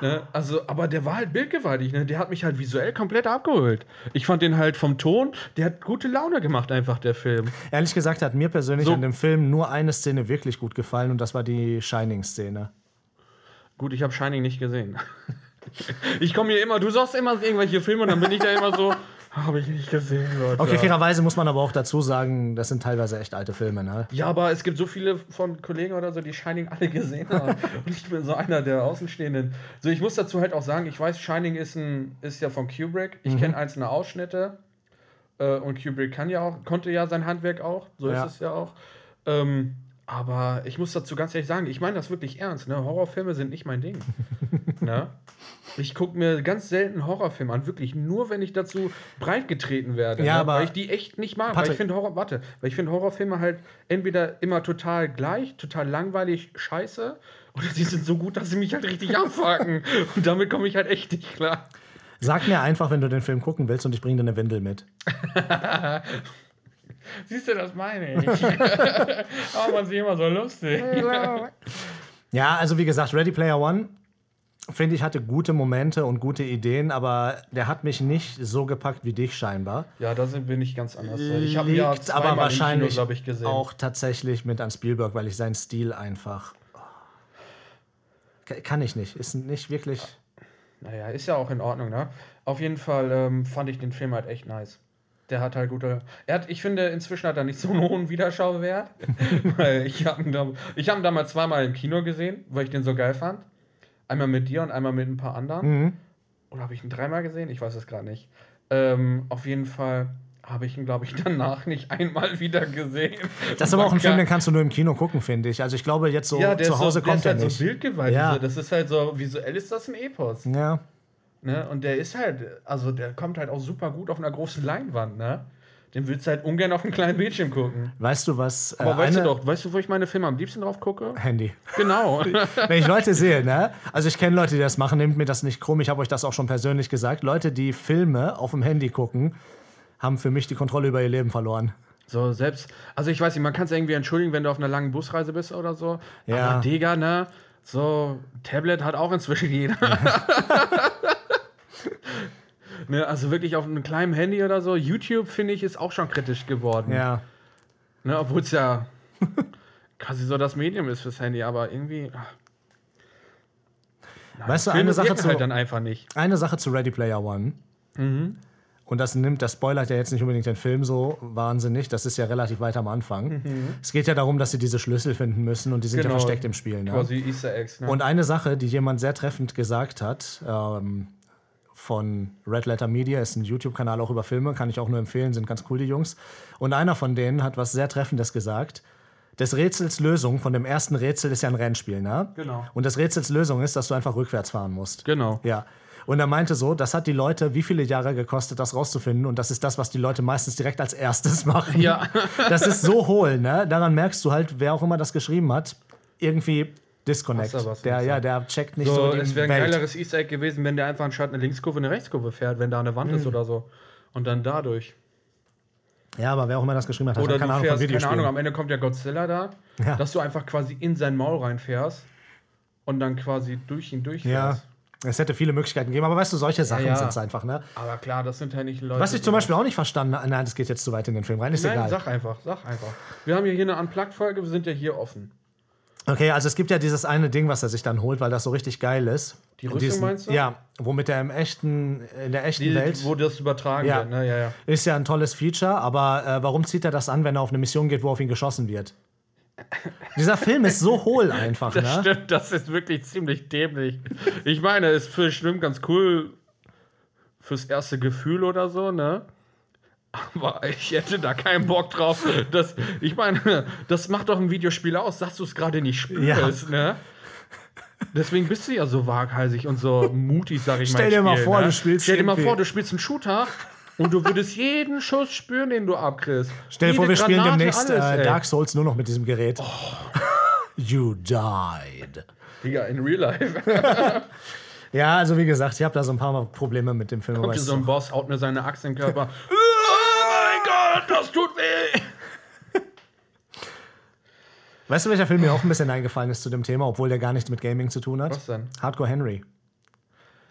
Ne? Also, aber der war halt bildgewaltig, ne? Der hat mich halt visuell komplett abgeholt. Ich fand den halt vom Ton, der hat gute Laune gemacht, einfach der Film. Ehrlich gesagt hat mir persönlich So. an dem Film nur eine Szene wirklich gut gefallen und das war die Shining-Szene. Gut, ich habe Shining nicht gesehen. Ich komme hier immer, du sagst immer irgendwelche Filme und dann bin ich da immer so, habe ich nicht gesehen, Leute. Okay, fairerweise muss man aber auch dazu sagen, das sind teilweise echt alte Filme, ne? Ja, aber es gibt so viele von Kollegen oder so, die Shining alle gesehen haben. Und ich bin so einer der Außenstehenden. So, ich muss dazu halt auch sagen, ich weiß, Shining ist, ein, ist ja von Kubrick. Ich kenne einzelne Ausschnitte. Äh, und Kubrick kann ja auch, konnte ja sein Handwerk auch. So Ja. ist es ja auch. Ähm, aber ich muss dazu ganz ehrlich sagen, ich meine das wirklich ernst. Ne? Horrorfilme sind nicht mein Ding. ne? Ich gucke mir ganz selten Horrorfilme an, wirklich nur, wenn ich dazu breitgetreten werde. Ja, ne? aber- weil ich die echt nicht mag. Weil ich finde Horror, warte, weil ich finde Horrorfilme halt entweder immer total gleich, total langweilig, scheiße, oder sie sind so gut, dass sie mich halt richtig abfucken. Und damit komme ich halt echt nicht klar. Sag mir einfach, wenn du den Film gucken willst und ich bringe dir eine Windel mit. Siehst du, das meine ich. Aber man sich immer so lustig. Ja, also wie gesagt, Ready Player One, finde ich, hatte gute Momente und gute Ideen, aber der hat mich nicht so gepackt wie dich scheinbar. Ja, da sind wir nicht ganz anders. Ich habe ja aber wahrscheinlich glaube ich, gesehen. auch tatsächlich mit an Spielberg, weil ich seinen Stil einfach. Ka- Kann ich nicht. Ist nicht wirklich. Naja, ist ja auch in Ordnung, ne? Auf jeden Fall ähm, fand ich den Film halt echt nice. Der hat halt gute. Er hat, ich finde, inzwischen hat er nicht so einen hohen Wiederschauwert. weil ich habe ihn, da, ich hab ihn damals zweimal im Kino gesehen, weil ich den so geil fand. Einmal mit dir und einmal mit ein paar anderen. Oder habe ich ihn dreimal gesehen? Ich weiß es gerade nicht. Ähm, auf jeden Fall habe ich ihn, glaube ich, danach nicht einmal wieder gesehen. Das ist aber auch ein Film, den kannst du nur im Kino gucken, finde ich. Also ich glaube, jetzt so ja, der zu ist Hause so, der kommt ist er halt nicht. so bildgewaltig. Ja. So. Das ist halt so, visuell ist das ein Epos. ja. Ne? Und der ist halt, also der kommt halt auch super gut auf einer großen Leinwand, ne? Den willst du halt ungern auf einem kleinen Bildschirm gucken. Weißt du was? äh, Aber weißt du doch, weißt du, wo ich meine Filme am liebsten drauf gucke? Handy. Genau. Wenn ich Leute sehe, ne? Also ich kenne Leute, die das machen, nehmt mir das nicht krumm, ich habe euch das auch schon persönlich gesagt. Leute, die Filme auf dem Handy gucken, haben für mich die Kontrolle über ihr Leben verloren. so, selbst, also ich weiß nicht, man kann es irgendwie entschuldigen, wenn du auf einer langen Busreise bist oder so. Ja. Aber Digga, ne? So, Tablet hat auch inzwischen jeder. ne, also wirklich auf einem kleinen Handy oder so. YouTube, finde ich, ist auch schon kritisch geworden. Ja. Ne, Obwohl es ja quasi so das Medium ist fürs Handy, aber irgendwie. ach. Weißt du, eine Sache, zu, halt dann einfach nicht. eine Sache zu Ready Player One. Und das nimmt, das spoilert ja jetzt nicht unbedingt den Film so wahnsinnig. Das ist ja relativ weit am Anfang. Es geht ja darum, dass sie diese Schlüssel finden müssen und die sind ja Genau. versteckt im Spiel. Ne? Quasi Easter Eggs. Ne? Und eine Sache, die jemand sehr treffend gesagt hat, ähm, von Red Letter Media, ist ein YouTube-Kanal auch über Filme, kann ich auch nur empfehlen, sind ganz cool, die Jungs. Und einer von denen hat was sehr Treffendes gesagt. Des Rätsels Lösung von dem ersten Rätsel ist ja ein Rennspiel, ne? Genau. Und des Rätsels Lösung ist, dass du einfach rückwärts fahren musst. genau. Ja. Und er meinte so, das hat die Leute wie viele Jahre gekostet, das rauszufinden. Und das ist das, was die Leute meistens direkt als erstes machen. Ja. Das ist so hohl, ne? Daran merkst du halt, wer auch immer das geschrieben hat, irgendwie Disconnect. Wasser, was der, Wasser. ja, der checkt nicht so, So, es wäre ein Welt. geileres Easter Egg gewesen, wenn der einfach anstatt eine Linkskurve eine Rechtskurve fährt, wenn da eine Wand ist Mhm. oder so. Und dann dadurch. Ja, aber wer auch immer das geschrieben hat, hat Oder keine du Ahnung von fährst, keine. Ahnung, am Ende kommt ja Godzilla da, Ja. dass du einfach quasi in sein Maul reinfährst und dann quasi durch ihn ja, durchfährst. es hätte viele Möglichkeiten gegeben, aber weißt du, solche Sachen ja. sind es einfach, ne? Aber klar, das sind ja nicht Leute. Was ich zum Beispiel auch nicht verstanden habe, nein, das geht jetzt zu weit in den Film rein, ist Nein, egal. sag einfach, sag einfach. Wir haben hier eine Unplugged-Folge, wir sind ja hier offen. Okay, also es gibt ja dieses eine Ding, was er sich dann holt, weil das so richtig geil ist. Die Rüstung meinst du? Ja, womit er im echten, in der echten Die, Welt wo das übertragen Ja. wird, ne? Ja, ja. ist ja ein tolles Feature, aber äh, warum zieht er das an, wenn er auf eine Mission geht, wo auf ihn geschossen wird? Dieser Film ist so hohl einfach, Das ne? stimmt, das ist wirklich ziemlich dämlich. Ich meine, es ist für stimmt ganz cool fürs erste Gefühl oder so, ne? Aber ich hätte da keinen Bock drauf. Das, ich meine, das macht doch ein Videospiel aus, dass du es gerade nicht spürst, ne? Deswegen bist du ja so waghalsig und so mutig, sag ich mal. Stell dir mal Spiel, vor, ne? du spielst Stell dir mal vor, du spielst einen Shooter und du würdest jeden Schuss spüren, den du abkriegst. Stell dir vor, wir spielen Granate, demnächst alles, äh. Dark Souls nur noch mit diesem Gerät. Oh. You died. Digga, in real life. Ja, also wie gesagt, ich habe da so ein paar Mal Probleme mit dem Film. Kommt hier so ein Boss, haut mir seine Axt in den Körper. das tut weh! Weißt du, welcher Film mir auch ein bisschen eingefallen ist zu dem Thema, obwohl der gar nichts mit Gaming zu tun hat? Was denn? Hardcore Henry.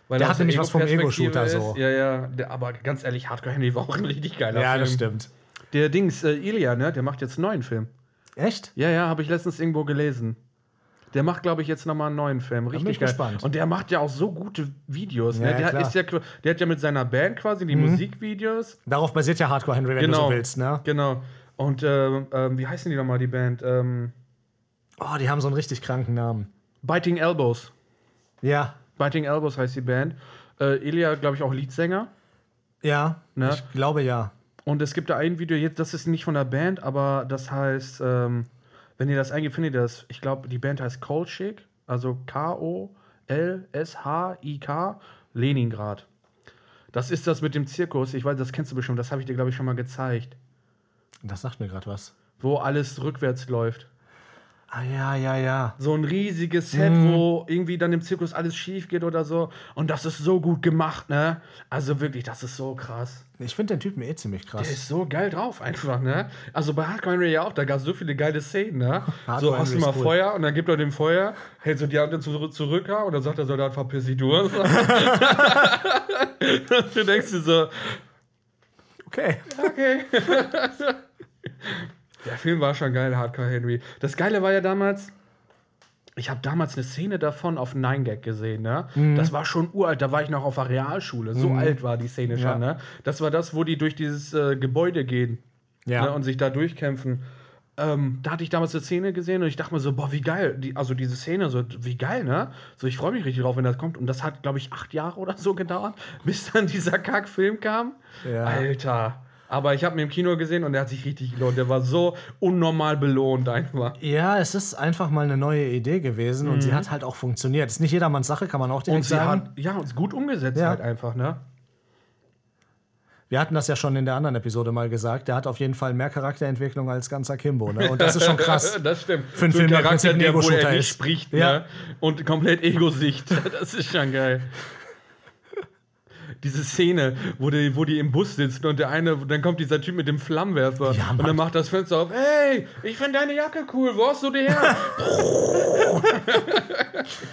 Weil Der hat nämlich was vom Ego-Shooter so. Ja, ja. Der, aber ganz ehrlich, Hardcore Henry war auch ein richtig geiler Ja, Film. das stimmt. Der Dings, äh, Ilya, ne? Der macht jetzt einen neuen Film. Echt? Ja, ja, habe ich letztens irgendwo gelesen. Der macht, glaube ich, jetzt nochmal einen neuen Film. Richtig bin ich geil. gespannt. Und der macht ja auch so gute Videos. Ja, ne? der, klar. ist ja, der hat ja mit seiner Band quasi die Musikvideos. Darauf basiert ja Hardcore Henry, wenn Genau. du so willst, ne? Genau. Und ähm, ähm, wie heißen die nochmal, die Band? Ähm, Oh, die haben so einen richtig kranken Namen. Biting Elbows. Ja, Biting Elbows heißt die Band. Äh, Ilya, glaube ich, auch Leadsänger. ja, Ne? ich glaube ja. Und es gibt da ein Video, jetzt, das ist nicht von der Band, aber das heißt, ähm, wenn ihr das eingebt, findet ihr das. Ich glaube, die Band heißt Kolchik, also K-O-L-S-H-I-K, Leningrad. Das ist das mit dem Zirkus. Ich weiß, das kennst du bestimmt. Das habe ich dir, glaube ich, schon mal gezeigt. Das sagt mir gerade was. Wo alles rückwärts läuft. Ah, ja, ja, ja. So ein riesiges Set, wo irgendwie dann im Zirkus alles schief geht oder so. Und das ist so gut gemacht, ne? Also wirklich, das ist so krass. Ich finde den Typen eh ziemlich krass. Der ist so geil drauf einfach, ne? Also bei Hardcore Henry ja auch, da gab es so viele geile Szenen, ne? Hardcore so, hast du mal cool. Feuer und dann gibt er dem Feuer, hält so die Hand zurück, zurück und dann sagt der Soldat, verpiss dich du. du denkst dir so, Okay. okay. Der Film war schon geil, Hardcore Henry. Das Geile war ja damals, ich habe damals eine Szene davon auf 9gag gesehen, ne? Mhm. Das war schon uralt, da war ich noch auf der Realschule. So alt war die Szene Ja. schon, ne? Das war das, wo die durch dieses äh, Gebäude gehen Ja. ne? und sich da durchkämpfen. Ähm, da hatte ich damals eine Szene gesehen und ich dachte mir so, boah, wie geil. Die, also diese Szene, so, wie geil, ne? So, ich freue mich richtig drauf, wenn das kommt. Und das hat, glaube ich, acht Jahre oder so gedauert, bis dann dieser Kack-Film kam. Ja. Alter. Aber ich habe ihn im Kino gesehen und der hat sich richtig gelohnt. Der war so unnormal belohnt einfach. Ja, es ist einfach mal eine neue Idee gewesen und sie hat halt auch funktioniert. Ist nicht jedermanns Sache, kann man auch direkt Mhm. Und sie sagen. hat, ja, und ist gut umgesetzt Ja. halt einfach, ne? Wir hatten das ja schon in der anderen Episode mal gesagt. Der hat auf jeden Fall mehr Charakterentwicklung als ganz Akimbo. Ne? Und das ist schon krass. Das stimmt. Für einen Film, der ein der, wo Ego-Shooter er nicht ist. spricht, Ja. ne? Und komplett Ego-Sicht. Das ist schon geil. Diese Szene, wo die, wo die im Bus sitzen und der eine, dann kommt dieser Typ mit dem Flammenwerfer Ja, und dann macht das Fenster auf. Hey, ich finde deine Jacke cool, wo hast du die her?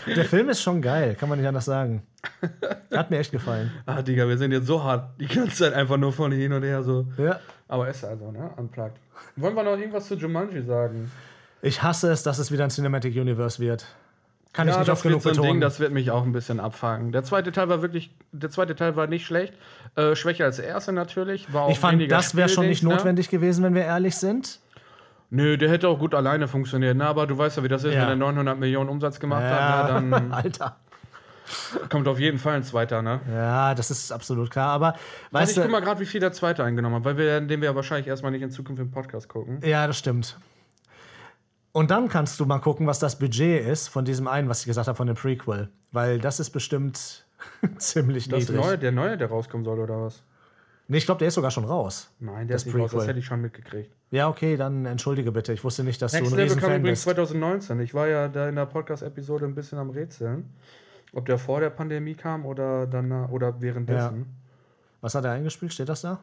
Der Film ist schon geil, kann man nicht anders sagen. Hat mir echt gefallen. ah, Digga, wir sind jetzt so hart. Die ganze Zeit einfach nur von hin und her so. Ja. Aber ist also, ne? Unplugged. Wollen wir noch irgendwas zu Jumanji sagen? Ich hasse es, dass es wieder ein Cinematic Universe wird. Kann ich nicht das oft genug so ein betonen. Ding, das wird mich auch ein bisschen abfangen. Der zweite Teil war wirklich, der zweite Teil war nicht schlecht. Äh, schwächer als der erste natürlich. War ich fand, das wäre schon nicht Spieldings, notwendig gewesen, wenn wir ehrlich sind. Ne? Nö, der hätte auch gut alleine funktioniert. Na, aber du weißt ja, wie das ist, Ja. wenn er 900 Millionen Umsatz gemacht hat. Ne, dann Alter. kommt auf jeden Fall ein zweiter, ne? Ja, das ist absolut klar. Aber Also weißt ich guck mal gerade, wie viel der zweite eingenommen hat, weil wir den wir ja wahrscheinlich erstmal nicht in Zukunft im Podcast gucken. ja, das stimmt. Und dann kannst du mal gucken, was das Budget ist von diesem einen, was ich gesagt habe, von dem Prequel. Weil das ist bestimmt ziemlich Das niedrig. neue, der neue, der rauskommen soll, oder was? Nee, ich glaube, der ist sogar schon raus. Nein, der ist nicht raus, das Prequel. hätte ich schon mitgekriegt. Ja, okay, dann entschuldige bitte. Ich wusste nicht, dass Next du ein Level kam übrigens bist. 2019. Ich war ja da in der Podcast-Episode ein bisschen am Rätseln. Ob der vor der Pandemie kam oder danach oder währenddessen. Was hat er eingespielt? Steht das da?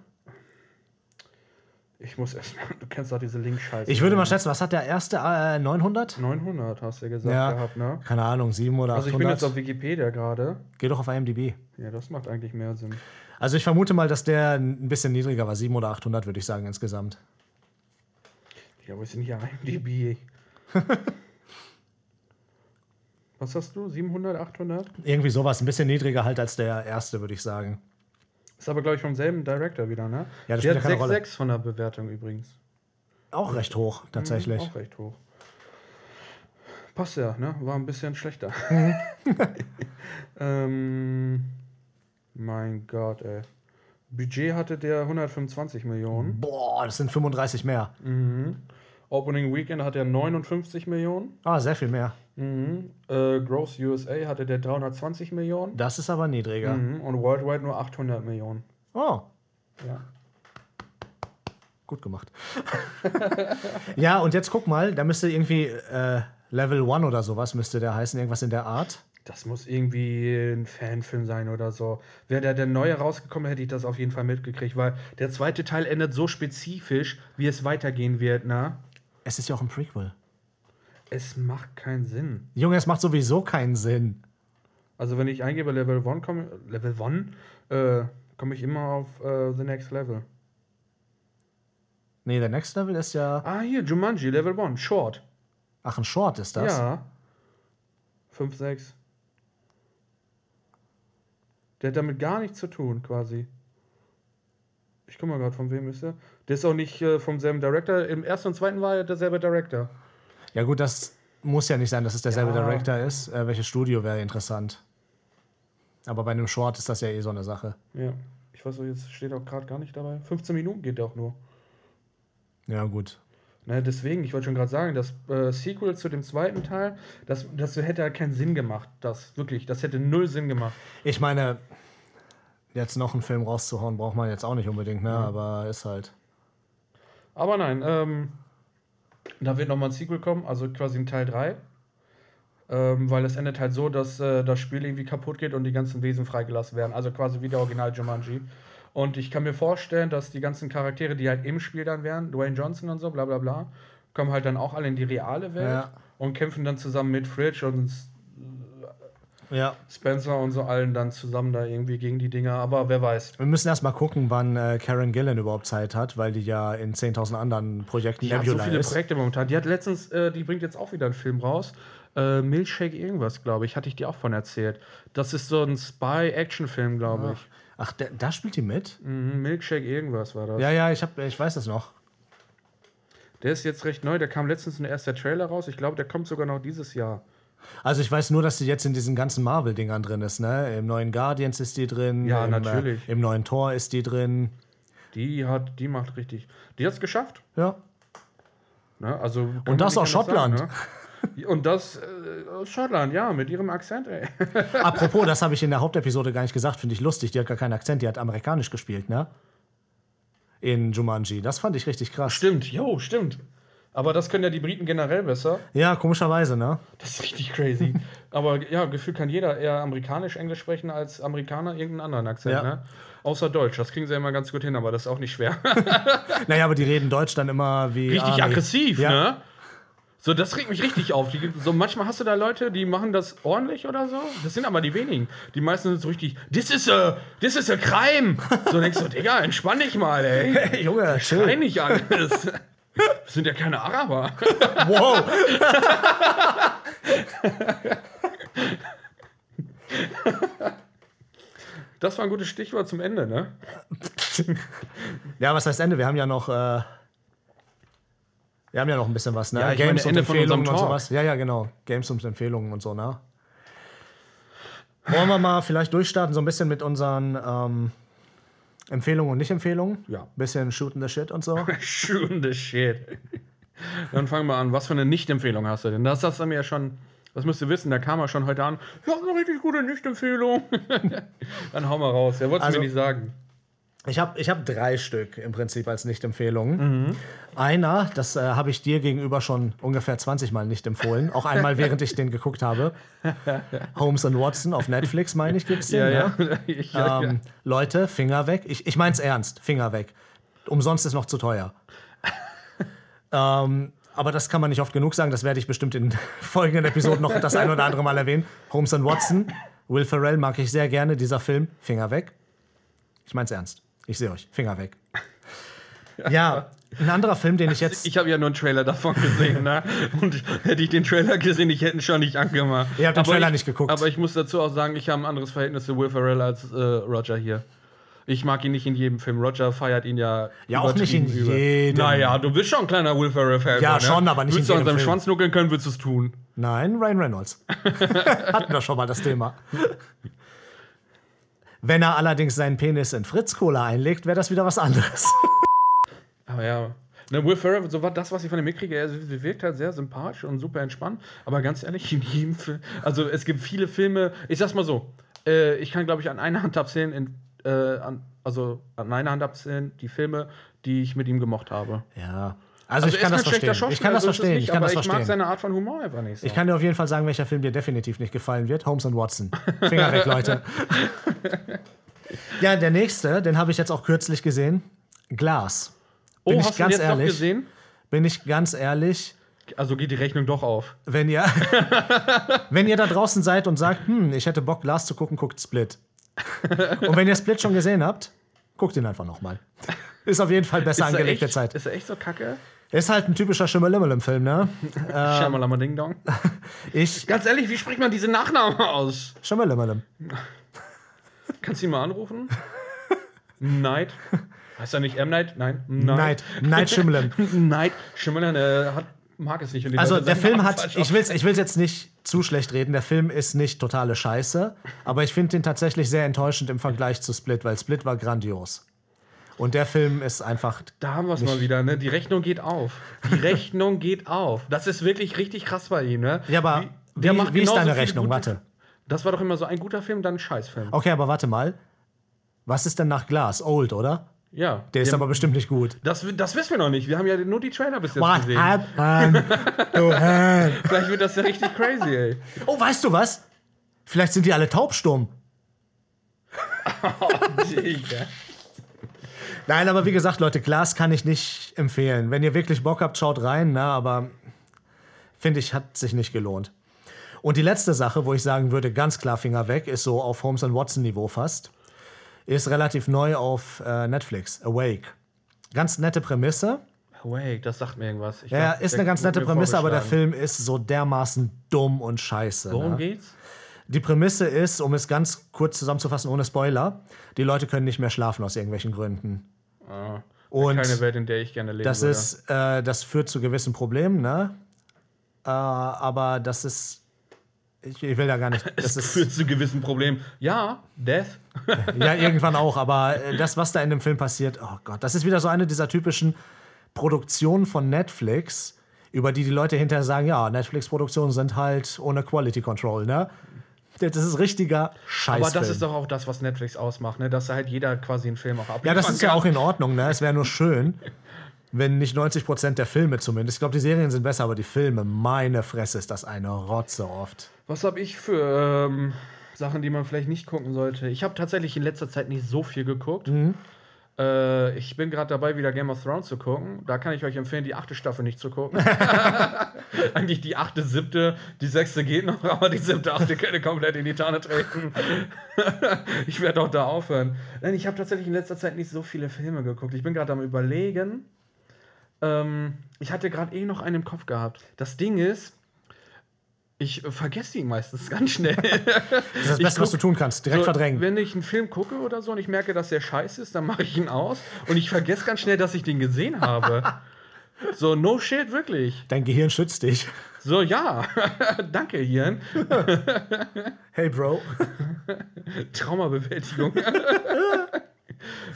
Ich muss erst mal, du kennst doch diese Link-Scheiße. Ich würde mal schätzen, was hat der erste? Äh, 900? 900 hast du ja gesagt Ja. gehabt, ne? Keine Ahnung, 7 oder Also ich 800. bin jetzt auf Wikipedia gerade. Geh doch auf IMDb. Ja, das macht eigentlich mehr Sinn. Also ich vermute mal, dass der ein bisschen niedriger war. 7 oder 800 würde ich sagen insgesamt. Ja, wo ist denn hier IMDb? Was hast du? 700, 800? Irgendwie sowas. Ein bisschen niedriger halt als der erste, würde ich sagen. Ist aber, glaube ich, vom selben Director wieder, ne? Ja, das Der spielt hat ja keine Rolle. 6,6 von der Bewertung übrigens. Auch recht hoch, tatsächlich. Auch recht hoch. Passt ja, ne? War ein bisschen schlechter. Mhm. ähm, mein Gott, ey. Budget hatte der 125 Millionen. Boah, das sind 35 mehr. Mhm. Opening Weekend hat er 59 Millionen. Ah, sehr viel mehr. Mhm. Äh, Gross USA hatte der 320 Millionen. Das ist aber niedriger. Mhm. Und Worldwide nur 800 Millionen. Oh, Ja. gut gemacht. ja, und jetzt guck mal, da müsste irgendwie äh, Level 1 oder sowas müsste der heißen, irgendwas in der Art. Das muss irgendwie ein Fanfilm sein oder so. Wäre der, der neue rausgekommen, hätte ich das auf jeden Fall mitgekriegt, weil der zweite Teil endet so spezifisch, wie es weitergehen wird, ne? Es ist ja auch ein Prequel. Es macht keinen Sinn. Junge, es macht sowieso keinen Sinn. Also wenn ich eingebe Level 1, komme Level 1, äh, komme ich immer auf äh, The Next Level. Nee, der Next Level ist ja. Ah, hier, Jumanji, Level 1, Short. Ach, ein Short ist das. Ja. 5, 6. Der hat damit gar nichts zu tun, quasi. Ich guck mal gerade, von wem ist er. Der ist auch nicht äh, vom selben Director. Im ersten und zweiten war er derselbe Director. Ja, gut, das muss ja nicht sein, dass es derselbe Ja. Director ist. Äh, welches Studio wäre interessant? Aber bei einem Short ist das ja eh so eine Sache. Ja. Ich weiß auch, jetzt steht auch gerade gar nicht dabei. 15 Minuten geht auch nur. Ja, gut. Ne, deswegen, ich wollte schon gerade sagen, das äh, Sequel zu dem zweiten Teil, das, das hätte halt keinen Sinn gemacht. Das wirklich, das hätte null Sinn gemacht. Ich meine, jetzt noch einen Film rauszuhauen, braucht man jetzt auch nicht unbedingt, ne? Aber ist halt. Aber nein, ähm, da wird nochmal ein Sequel kommen, also quasi ein Teil 3. Ähm, weil es endet halt so, dass äh, das Spiel irgendwie kaputt geht und die ganzen Wesen freigelassen werden. Also quasi wie der Original Jumanji. Und ich kann mir vorstellen, dass die ganzen Charaktere, die halt im Spiel dann wären, Dwayne Johnson und so, bla bla bla, kommen halt dann auch alle in die reale Welt Ja. und kämpfen dann zusammen mit Fridge und Ja. Spencer und so allen dann zusammen da irgendwie gegen die Dinger. Aber wer weiß. Wir müssen erst mal gucken, wann äh, Karen Gillan überhaupt Zeit hat, weil die ja in 10.000 anderen Projekten Die hat so Nebula viele ist. Projekte momentan. Die hat letztens, äh, die bringt jetzt auch wieder einen Film raus. Äh, Milkshake irgendwas, glaube ich. Hatte ich dir auch von erzählt. Das ist so ein Spy-Action-Film, glaube ich. Ach, da, da spielt die mit? Mhm, Milkshake irgendwas war das. Ja, ja, ich, hab, ich weiß das noch. Der ist jetzt recht neu. Der kam letztens ein erster Trailer raus. Ich glaube, der kommt sogar noch dieses Jahr. Also ich weiß nur, dass die jetzt in diesen ganzen Marvel-Dingern drin ist, ne? Im neuen Guardians ist die drin. Ja, im, natürlich. Äh, Im neuen Tor ist die drin. Die hat, die macht richtig. Die hat es geschafft. Ja. Ne? Also, Und das aus Schottland. Sagen, ne? Und das äh, aus Schottland, ja, mit ihrem Akzent, ey. Apropos, das habe ich in der Hauptepisode gar nicht gesagt, finde ich lustig. Die hat gar keinen Akzent, die hat amerikanisch gespielt, ne? In Jumanji. Das fand ich richtig krass. Stimmt, jo, stimmt. Aber das können ja die Briten generell besser. Ja, komischerweise, ne? Das ist richtig crazy. Aber ja, gefühlt kann jeder eher amerikanisch Englisch sprechen als Amerikaner irgendeinen anderen Akzent, Ja. ne? Außer Deutsch. Das kriegen sie ja immer ganz gut hin, aber das ist auch nicht schwer. Naja, aber die reden Deutsch dann immer wie. richtig Army. aggressiv, ja. ne? So, das regt mich richtig auf. Die, so, manchmal hast du da Leute, die machen das ordentlich oder so. Das sind aber die wenigen. Die meisten sind so richtig, this is a, this is a crime. So denkst du, Digga, entspann dich mal, ey. Hey, Junge, Schrei chill. nicht alles. Wir sind ja keine Araber. Wow. Das war ein gutes Stichwort zum Ende, ne? Ja, was heißt Ende? Wir haben ja noch. Äh, wir haben ja noch ein bisschen was, ne? Ja, ich meine, Ende von unserem und Talk. sowas. Ja, ja, genau. Games und Empfehlungen und so, ne? Wollen wir mal vielleicht durchstarten, so ein bisschen mit unseren ähm, Empfehlungen und Nicht-Empfehlungen? Ja. Bisschen shooting the shit und so. Shooting the shit. Dann fangen wir an. Was für eine Nicht-Empfehlung hast du denn? Das hast du mir ja schon. Das müsst ihr wissen, da kam er schon heute an. Ja, eine richtig gute Nicht-Empfehlung. Dann hau mal raus. Er wollte es Also- mir nicht sagen. Ich habe ich hab drei Stück im Prinzip als Nicht-Empfehlungen. Einer, das äh, habe ich dir gegenüber schon ungefähr 20 Mal nicht empfohlen. Auch einmal, während ich den geguckt habe. Holmes and Watson auf Netflix, meine ich, gibt es den. Ja, ne? ja. Ich- ja, Ähm, Leute, Finger weg. Ich, ich meine es ernst, Finger weg. Umsonst ist noch zu teuer. ähm, aber das kann man nicht oft genug sagen. Das werde ich bestimmt in folgenden Episoden noch das ein oder andere Mal erwähnen. Holmes and Watson, Will Ferrell mag ich sehr gerne. Dieser Film, Finger weg. Ich meine es ernst. Ich sehe euch. Finger weg. Ja, ein anderer Film, den ich jetzt. Ich habe ja nur einen Trailer davon gesehen, ne? Und hätte ich den Trailer gesehen, ich hätte ihn schon nicht angemacht. Ihr habt den Aber Trailer ich, nicht geguckt. Aber ich muss dazu auch sagen, ich habe ein anderes Verhältnis zu Will Ferrell als äh, Roger hier. Ich mag ihn nicht in jedem Film. Roger feiert ihn ja. Ja, auch nicht in über. jedem. Naja, du bist schon ein kleiner Will Ferrell-Fan. Ja, ne? schon, aber nicht in Würdest du an jedem seinem Film. Schwanz nuckeln können, würdest du es tun. Nein, Ryan Reynolds. Hatten wir schon mal das Thema. Wenn er allerdings seinen Penis in Fritz-Cola einlegt, wäre das wieder was anderes. Aber ja. Ne, Will Ferrell, so war das, was ich von ihm mitkriege, er wirkt halt sehr sympathisch und super entspannt. Aber ganz ehrlich, in jedem Film. Also, es gibt viele Filme. Ich sag's mal so: äh, Ich kann, glaube ich, an einer Hand abzählen, in, äh, an, also an einer Hand abzählen, die Filme, die ich mit ihm gemocht habe. Ja. Also, ich kann das schlechter verstehen. Ich kann das verstehen. Ich kann ich mag seine Art von Humor einfach nicht so. Ich kann dir auf jeden Fall sagen, welcher Film dir definitiv nicht gefallen wird. Holmes and Watson. Finger weg, Leute. Ja, der nächste, den habe ich jetzt auch kürzlich gesehen. Glas. oh, bin ich hast du ganz jetzt noch ehrlich? gesehen? Bin ich ganz ehrlich, Also geht die Rechnung doch auf. Wenn ihr, wenn ihr da draußen seid und sagt, hm, ich hätte Bock, Glas zu gucken, guckt Split. Und wenn ihr Split schon gesehen habt, guckt ihn einfach nochmal. Ist auf jeden Fall besser Ist er angelegte echt, Zeit. Ist er echt so kacke? Ist halt ein typischer Schimmerlimmel im Film, ne? Scheimalama Ding Dong. Ich. Ganz ehrlich, wie spricht man diese Nachnamen aus? Schimmerlimmel. Kannst du ihn mal anrufen? Night. Heißt er nicht M. Night? Nein. Night. Night Shyamalan. Night. Shyamalan äh, hat, mag es nicht. Also Leute der Film Namen hat, ich will es ich will's jetzt nicht zu schlecht reden, der Film ist nicht totale Scheiße, aber ich finde den tatsächlich sehr enttäuschend im Vergleich zu Split, weil Split war grandios. Und der Film ist einfach, Da haben wir es mal wieder, ne? Die Rechnung geht auf. Die Rechnung geht auf. Das ist wirklich richtig krass bei ihm, ne? ja, aber wie, der macht wie ist deine Rechnung? gute- Warte. Das war doch immer so ein guter Film, dann ein Scheißfilm. Okay, aber warte mal. Was ist denn nach Glas? Old, oder? Ja. Der ist Wir- aber bestimmt nicht gut. das, das wissen wir noch nicht. Wir haben ja nur die Trailer bis jetzt What gesehen. happened him? Vielleicht wird das ja richtig crazy, ey. Oh, weißt du was? Vielleicht sind die alle taubstumm. Digga. Nein, aber wie gesagt, Leute, Glas kann ich nicht empfehlen. Wenn ihr wirklich Bock habt, schaut rein, na, aber finde ich, hat sich nicht gelohnt. Und die letzte Sache, wo ich sagen würde, ganz klar Finger weg, ist so auf Holmes Watson Niveau fast, ist relativ neu auf äh, Netflix, Awake. Ganz nette Prämisse. Wait, das sagt mir irgendwas. Ich Ja, glaub, ist eine ganz nette Prämisse, aber der. Film ist so dermaßen dumm und scheiße. Worum ne? geht's? Die Prämisse ist, um es ganz kurz zusammenzufassen, ohne Spoiler, die Leute können nicht mehr schlafen aus irgendwelchen Gründen. Ah, Und keine Welt, in der ich gerne leben Das würde. ist, äh, das führt zu gewissen Problemen, ne? Äh, aber das ist, ich, ich will da gar nicht, das ist, führt zu gewissen Problemen. Ja, Death. ja, irgendwann auch, aber äh, das, was da in dem Film passiert, oh Gott, das ist wieder so eine dieser typischen Produktionen von Netflix, über die die Leute hinterher sagen, ja, Netflix-Produktionen sind halt ohne Quality Control, ne? Das ist richtiger Scheiß. Aber das ist doch auch das, was Netflix ausmacht, ne? dass halt jeder quasi einen Film auch abliefern Ja, das ist ja auch in Ordnung, ne? Es wäre nur schön, wenn nicht 90% der Filme zumindest. Ich glaube, die Serien sind besser, aber die Filme, meine Fresse, ist das eine Rotze oft. Was habe ich für ähm, Sachen, die man vielleicht nicht gucken sollte? Ich habe tatsächlich in letzter Zeit nicht so viel geguckt. Mhm. Äh, ich bin gerade dabei, wieder Game of Thrones zu gucken. Da kann ich euch empfehlen, die achte Staffel nicht zu gucken. Eigentlich die achte, siebte, die sechste geht noch, aber die siebte, achte könnte komplett in die Tonne treten. ich werde auch da aufhören. Nein, ich habe tatsächlich in letzter Zeit nicht so viele Filme geguckt. Ich bin gerade am Überlegen. Ähm, ich hatte gerade eh noch einen im Kopf gehabt. Das Ding ist, ich vergesse ihn meistens ganz schnell. Das ist das Beste, was du guck- tun kannst. Direkt So, verdrängen. Wenn ich einen Film gucke oder so und ich merke, dass der scheiße ist, dann mache ich ihn aus und ich vergesse ganz schnell, dass ich den gesehen habe. So, no shit, wirklich. Dein Gehirn schützt dich. So, ja. Danke, Hirn. Hey, Bro. Traumabewältigung.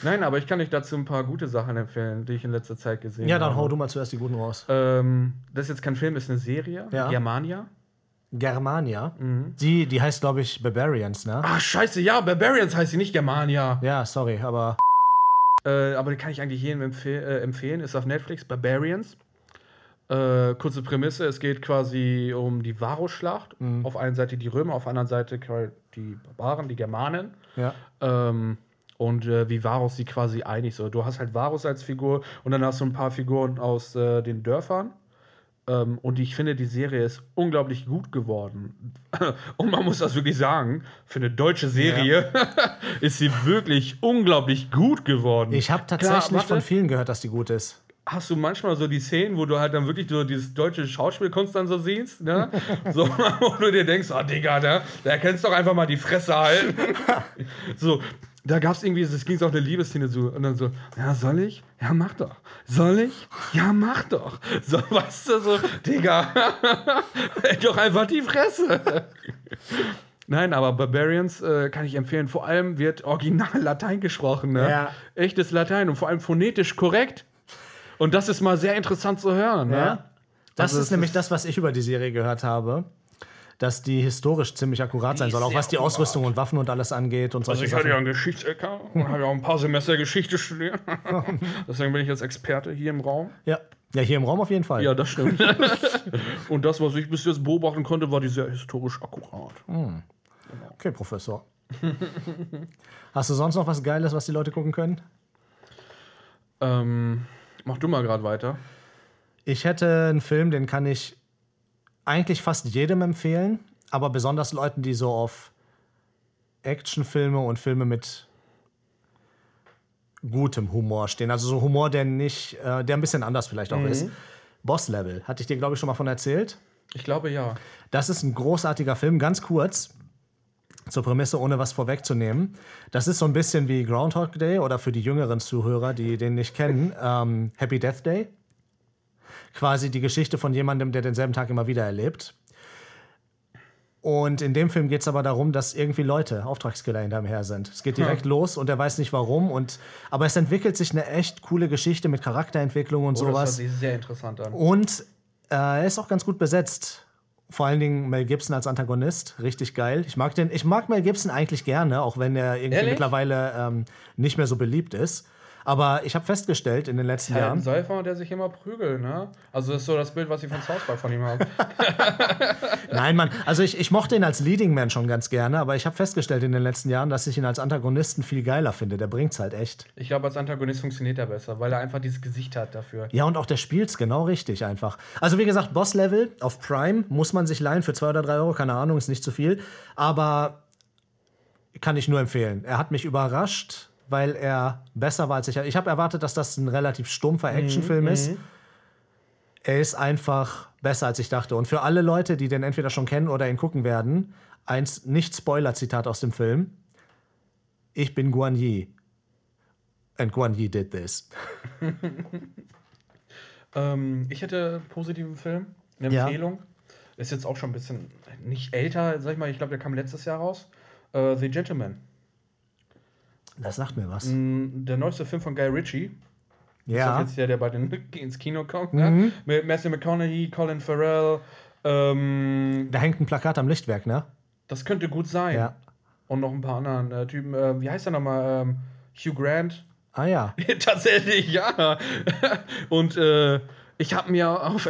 Nein, aber ich kann euch dazu ein paar gute Sachen empfehlen, die ich in letzter Zeit gesehen Ja, habe. dann hau du mal zuerst die guten raus. Ähm, das ist jetzt kein Film, ist eine Serie. Ja. Germania. Germania. Mhm. Die, die heißt, glaube ich, Barbarians, ne? Ah, scheiße, ja, Barbarians heißt sie nicht Germania. Ja, sorry, aber Äh, aber die kann ich eigentlich jedem empfehl äh, empfehlen. Ist auf Netflix, Barbarians. Äh, kurze Prämisse: Es geht quasi um die Varusschlacht. Auf einer Seite die Römer, auf der anderen Seite die Barbaren, die Germanen. ja. Ähm, und äh, wie Varus sie quasi einig so. Du hast halt Varus als Figur und dann hast du ein paar Figuren aus äh, den Dörfern. Ähm, und ich finde, die Serie ist unglaublich gut geworden. und man muss das wirklich sagen, für eine deutsche Serie ist sie wirklich unglaublich gut geworden. Ich habe Klar, tatsächlich warte. von vielen gehört, dass die gut ist. Hast du manchmal so die Szenen, wo du halt dann wirklich so dieses deutsche Schauspielkunst dann so siehst, ne? So, wo du dir denkst, oh Digga, ne? Da kannst du doch einfach mal die Fresse halten. so, da gab es irgendwie, es ging so auf eine Liebesszene zu. Und dann so, ja, soll ich? Ja, mach doch. Soll ich? Ja, mach doch. So, weißt du, so, Digga, halt doch einfach die Fresse. Nein, aber Barbarians äh, kann ich empfehlen. Vor allem wird original Latein gesprochen. Ne? Ja. Echtes Latein und vor allem phonetisch korrekt. Und das ist mal sehr interessant zu hören. Ne? Ja. Das Also ist nämlich ist- das, was ich über die Serie gehört habe. Dass die historisch ziemlich akkurat sein soll, auch was die akkurat. Ausrüstung und Waffen und alles angeht und solche Also ich hatte ja einen Geschichtsecker und habe ja auch ein paar Semester Geschichte studiert. Deswegen bin ich jetzt Experte hier im Raum. Ja. ja, hier im Raum auf jeden Fall. Ja, das stimmt. und das, was ich bis jetzt beobachten konnte, war die sehr historisch akkurat. Okay, Professor. Hast du sonst noch was Geiles, was die Leute gucken können? Ähm, mach du mal gerade weiter. Ich hätte einen Film, den kann ich eigentlich fast jedem empfehlen, aber besonders Leuten, die so auf Actionfilme und Filme mit gutem Humor stehen. Also so Humor, der nicht, äh, der ein bisschen anders vielleicht auch ist. Boss Level, hatte ich dir, glaube ich, schon mal von erzählt. Ich glaube ja. Das ist ein großartiger Film, ganz kurz. Zur Prämisse, ohne was vorwegzunehmen. Das ist so ein bisschen wie Groundhog Day oder für die jüngeren Zuhörer, die den nicht kennen, ähm, Happy Death Day. Quasi die Geschichte von jemandem, der denselben Tag immer wieder erlebt. Und in dem Film geht es aber darum, dass irgendwie Leute, Auftragskiller hinterm her sind. Es geht direkt los und er weiß nicht warum. Und, aber es entwickelt sich eine echt coole Geschichte mit Charakterentwicklung und Oh, das hört sowas. sich sehr interessant an. Und äh, er ist auch ganz gut besetzt. Vor allen Dingen Mel Gibson als Antagonist, richtig geil. Ich mag den, ich mag Mel Gibson eigentlich gerne, auch wenn er irgendwie Ehrlich? mittlerweile ähm, nicht mehr so beliebt ist. Aber ich habe festgestellt in den letzten Halt ein Jahren, Säufer, der sich immer prügelt, ne? Also das ist so das Bild, was ich von South Park von ihm habe. nein, Mann, also ich, ich mochte ihn als Leading Man schon ganz gerne, aber ich habe festgestellt in den letzten Jahren, dass ich ihn als Antagonisten viel geiler finde. Der bringt's halt echt. Ich glaube, als Antagonist funktioniert er besser, weil er einfach dieses Gesicht hat dafür. Ja, und auch der spielt's genau richtig einfach. Also wie gesagt, Boss-Level auf Prime muss man sich leihen für zwei oder drei Euro, keine Ahnung, ist nicht zu viel. Aber kann ich nur empfehlen. Er hat mich überrascht, weil er besser war als ich. Ich habe erwartet, dass das ein relativ stumpfer Actionfilm ist. Er ist einfach besser als ich dachte. Und für alle Leute, die den entweder schon kennen oder ihn gucken werden, eins Nicht-Spoiler-Zitat aus dem Film. Ich bin Guan Yi. And Guan Yi did this. Ähm, ich hätte einen positiven Film, eine Ja. Empfehlung. Ist jetzt auch schon ein bisschen nicht älter, sag ich mal, ich glaube, der kam letztes Jahr raus. Äh, The Gentleman. Das sagt mir was. Mm, Der neueste Film von Guy Ritchie. Ist Ja. doch jetzt der, der bei den ins Kino kommt, ne? Mit Matthew McConaughey, Colin Farrell. Ähm, Da hängt ein Plakat am Lichtwerk, ne? das könnte gut sein. Ja. Und noch ein paar anderen äh, Typen. Äh, wie heißt er nochmal? Ähm, Hugh Grant. Ah ja. Tatsächlich, ja. Und äh, ich habe mir auf,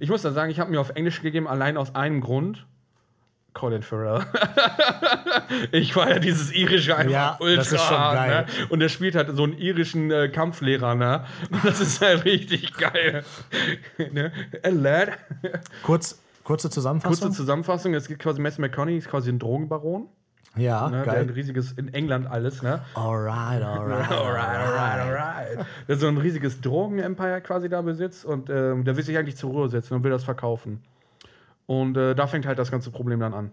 ich muss da sagen, ich habe mir auf Englisch gegeben, allein aus einem Grund. Colin Farrell. ich war ja dieses irische einfach Ja, ultra. das ist schon geil. Ne? Und er spielt halt so einen irischen äh, Kampflehrer, ne? Und das ist halt richtig geil. ne? A lad. Kurz, kurze Zusammenfassung. Kurze Zusammenfassung: Es gibt quasi Matthew McConaughey, ist quasi ein Drogenbaron. ja, Ne? Der ein geil. riesiges in England alles, ne? Alright, alright. Alright, alright, alright. Der so ein riesiges Drogen-Empire quasi da besitzt und ähm, der will sich eigentlich zur Ruhe setzen und will das verkaufen. Und äh, da fängt halt das ganze Problem dann an.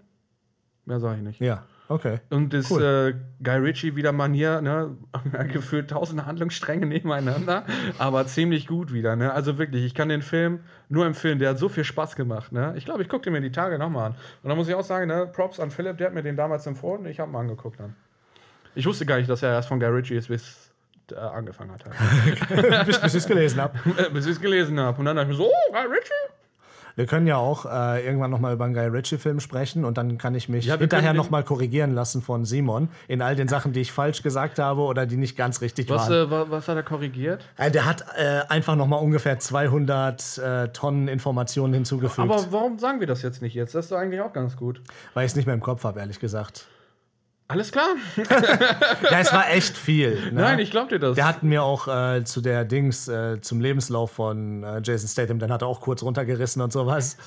Mehr sage ich nicht. Ja, okay. Und das Cool. äh, Guy Ritchie wieder mal hier, ne, gefühlt tausende Handlungsstränge nebeneinander, aber ziemlich gut wieder, ne? Also wirklich, ich kann den Film nur empfehlen, der hat so viel Spaß gemacht, ne? Ich glaube, ich gucke den mir die Tage nochmal an. Und da muss ich auch sagen, ne, Props an Philipp, der hat mir den damals empfohlen, ich habe ihn angeguckt dann. Ich wusste gar nicht, dass er erst von Guy Ritchie ist, bis er angefangen hat. Halt. bis, bis ich es gelesen habe. bis ich es gelesen habe. Und dann dachte ich mir so, oh, Guy Ritchie? Wir können ja auch äh, irgendwann nochmal über einen Guy Ritchie-Film sprechen und dann kann ich mich Ja, hinterher nochmal korrigieren lassen von Simon in all den Sachen, die ich falsch gesagt habe oder die nicht ganz richtig Was, waren. äh, wa- was hat er korrigiert? Äh, der hat äh, einfach nochmal ungefähr 200 äh, Tonnen Informationen hinzugefügt, Aber warum sagen wir das jetzt nicht jetzt? Das ist doch eigentlich auch ganz gut. weil ich es nicht mehr im Kopf habe, ehrlich gesagt. Alles klar? Ja, es war echt viel. Ne? Nein, ich glaub dir das. Der hat mir auch äh, zu der Dings, äh, zum Lebenslauf von äh, Jason Statham, dann hat er auch kurz runtergerissen und sowas.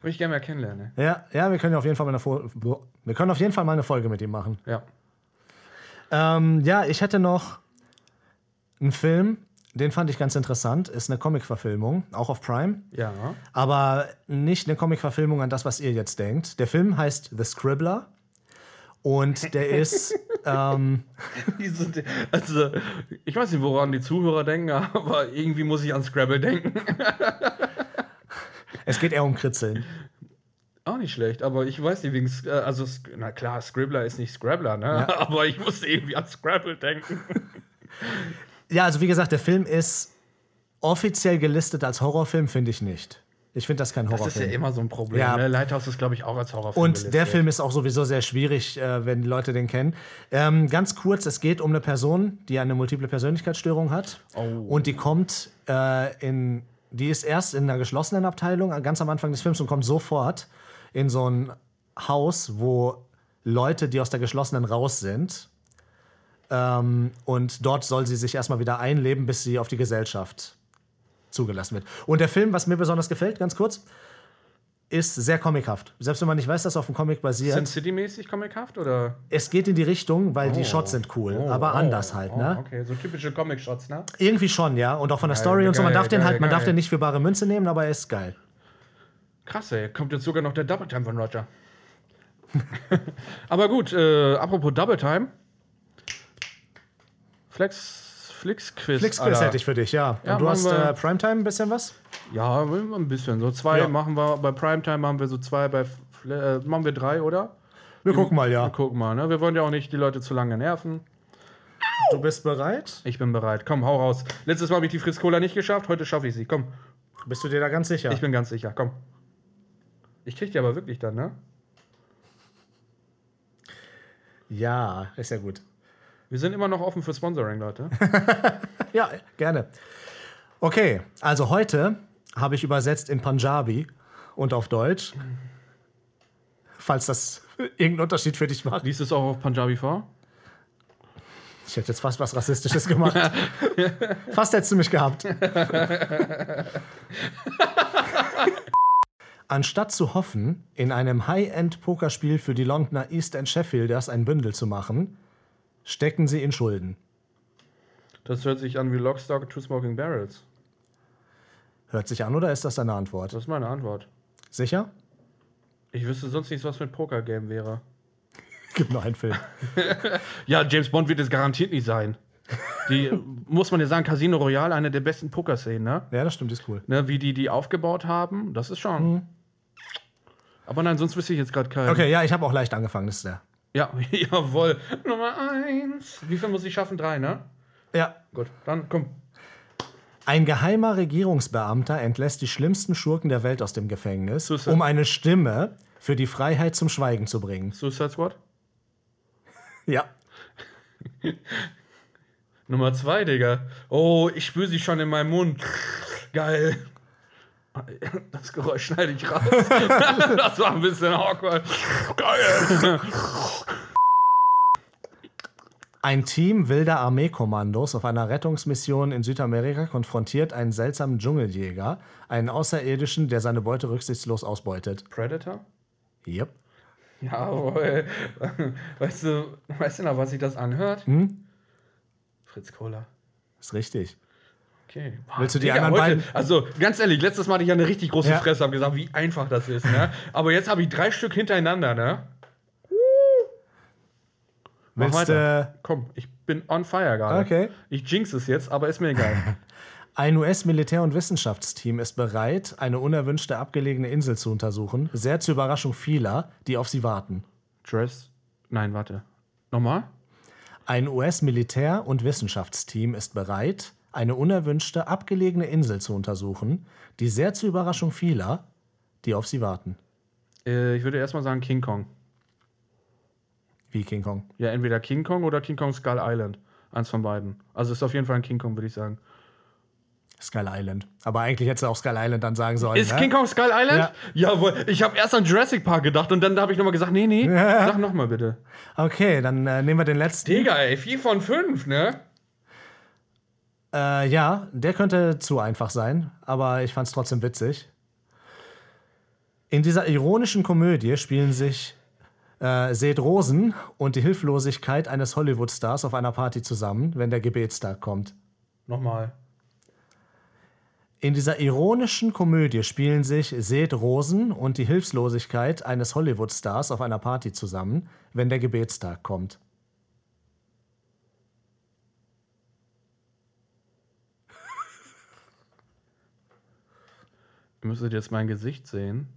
Würde ich gerne mal kennenlernen. Ja, ja, wir können auf jeden Fall mal eine, Fo wir können auf jeden Fall mal eine Folge mit ihm machen. Ja. Ähm, ja, ich hätte noch einen Film, den fand ich ganz interessant, ist eine Comic-Verfilmung, auch auf Prime, Ja. aber nicht eine Comic-Verfilmung an das, was ihr jetzt denkt. Der Film heißt The Scribbler und der ist, ähm, also, ich weiß nicht, woran die Zuhörer denken, aber irgendwie muss ich an Scrabble denken. es geht eher um Kritzeln. Auch nicht schlecht, aber ich weiß nicht, wegen. Äh, Also, na klar, Scribbler ist nicht Scrabbler, ne? Ja. Aber ich musste irgendwie an Scrabble denken. Ja, also wie gesagt, der Film ist offiziell gelistet als Horrorfilm, finde ich nicht. Ich finde das kein Das ist ja Horrorfilm. immer so ein Problem. Ja. Ne? Lighthouse ist, glaube ich, auch als Horrorfilm. Und gelistet. der Film ist auch sowieso sehr schwierig, äh, wenn die Leute den kennen. Ähm, ganz kurz, es geht um eine Person, die eine multiple Persönlichkeitsstörung hat. Oh. Und die kommt äh, in, die ist erst in einer geschlossenen Abteilung, äh, ganz am Anfang des Films, und kommt sofort in so ein Haus, wo Leute, die aus der geschlossenen raus sind. Ähm, und dort soll sie sich erstmal wieder einleben, bis sie auf die Gesellschaft zugelassen wird. Und der Film, was mir besonders gefällt, ganz kurz, ist sehr comichaft. Selbst wenn man nicht weiß, dass er auf dem Comic basiert. Sin City-mäßig comichaft oder? es geht in die Richtung, weil die Oh. Shots sind cool, Oh, aber oh, anders halt, oh, ne? Okay, so typische Comic-Shots, ne? Irgendwie schon, ja. Und auch von der Geil, Story und so. Man geil, darf den halt, geil, man darf geil. den nicht für bare Münze nehmen, aber er ist geil. Krass, ey. Kommt jetzt sogar noch der Double Time von Roger. Aber gut, äh, apropos Double Time. Flex, Flix-Quiz. Flixquiz hätte ich für dich, ja. Ja, und du hast wir- äh, Primetime ein bisschen was? Ja, ein bisschen. So zwei Ja. machen wir, bei Primetime machen wir so zwei, bei äh, machen wir drei, oder? Wir gucken mal, Wir ja. gucken mal, ne? Wir wollen ja auch nicht die Leute zu lange nerven. Du bist bereit? Ich bin bereit. Komm, hau raus. Letztes Mal habe ich die Fritz Cola nicht geschafft, heute schaffe ich sie. Komm, Bist du dir da ganz sicher? ich bin ganz sicher. Komm. Ich krieg die aber wirklich dann, ne? ja, ist ja gut. Wir sind immer noch offen für Sponsoring, Leute. Ja, gerne. Okay, also heute habe ich übersetzt in Punjabi und auf Deutsch. Falls das irgendeinen Unterschied für dich macht. Liest es auch auf Punjabi vor? Ich hätte jetzt fast was Rassistisches gemacht. fast hättest du mich gehabt. Anstatt zu hoffen, in einem High-End-Pokerspiel für die Londoner East End Sheffielders ein Bündel zu machen, stecken sie in Schulden. Das hört sich an wie Lockstock to Smoking Barrels. Hört sich an oder ist das deine Antwort? Das ist meine Antwort. Sicher? Ich wüsste sonst nichts, was mit Poker-Game wäre. Gibt nur einen Film. Ja, James Bond wird es garantiert nicht sein. Die, muss man ja sagen, Casino Royale, eine der besten Poker-Szenen, ne? Ja, das stimmt, ist cool. ne? Wie die die aufgebaut haben, das ist schon. Aber nein, sonst wüsste ich jetzt gerade keinen. Okay, ja, ich habe auch leicht angefangen, das ist der. Ja, jawohl. Nummer eins. Wie viel muss ich schaffen? Drei, ne? Ja. Gut, dann komm. Ein geheimer Regierungsbeamter entlässt die schlimmsten Schurken der Welt aus dem Gefängnis, Suicide. um eine Stimme für die Freiheit zum Schweigen zu bringen. Suicide Squad? Ja. Nummer zwei, Digga. Oh, ich spüre sie schon in meinem Mund. Geil. Das Geräusch schneide ich raus. das war ein bisschen awkward. Geil. Ein Team wilder Armeekommandos auf einer Rettungsmission in Südamerika konfrontiert einen seltsamen Dschungeljäger, einen Außerirdischen, der seine Beute rücksichtslos ausbeutet. Predator? Yep. Jawohl. Weißt du, weißt du noch, was sich das anhört? Hm? Fritz Cola. Ist richtig. Okay. Boah, Willst du die Digga, anderen heute, beiden- Also, ganz ehrlich, letztes Mal hatte ich ja eine richtig große Ja. Fresse, habe gesagt, wie einfach das ist, ne? Aber jetzt habe ich drei Stück hintereinander, ne? Mach Willst weiter. äh, Komm, ich bin on fire gerade. Okay. Ich jinx es jetzt, aber ist mir egal. Ein US-Militär- und Wissenschaftsteam ist bereit, eine unerwünschte abgelegene Insel zu untersuchen, sehr zur Überraschung vieler, die auf sie warten. Dress. Nein, warte. Nochmal? Ein US-Militär- und Wissenschaftsteam ist bereit, eine unerwünschte abgelegene Insel zu untersuchen, die sehr zur Überraschung vieler, die auf sie warten. Äh, ich würde erstmal sagen King Kong. Wie King Kong. Ja, entweder King Kong oder King Kong Skull Island. Eins von beiden. Also ist auf jeden Fall ein King Kong, würde ich sagen. Skull Island. Aber eigentlich hättest du auch Skull Island dann sagen sollen. Ist ne? King Kong Skull Island? Jawohl. Ich habe erst an Jurassic Park gedacht und dann habe ich nochmal gesagt, nee, nee, sag nochmal bitte. Okay, dann äh, nehmen wir den letzten. Digga, ey, 4 von 5, ne? Äh, ja, der könnte zu einfach sein, aber ich fand es trotzdem witzig. In dieser ironischen Komödie spielen sich äh, Seth Rosen und die Hilflosigkeit eines Hollywood-Stars auf einer Party zusammen, wenn der Gebetstag kommt. Nochmal. In dieser ironischen Komödie spielen sich Seth Rosen und die Hilflosigkeit eines Hollywood-Stars auf einer Party zusammen, wenn der Gebetstag kommt. Ihr müsstet jetzt mein Gesicht sehen.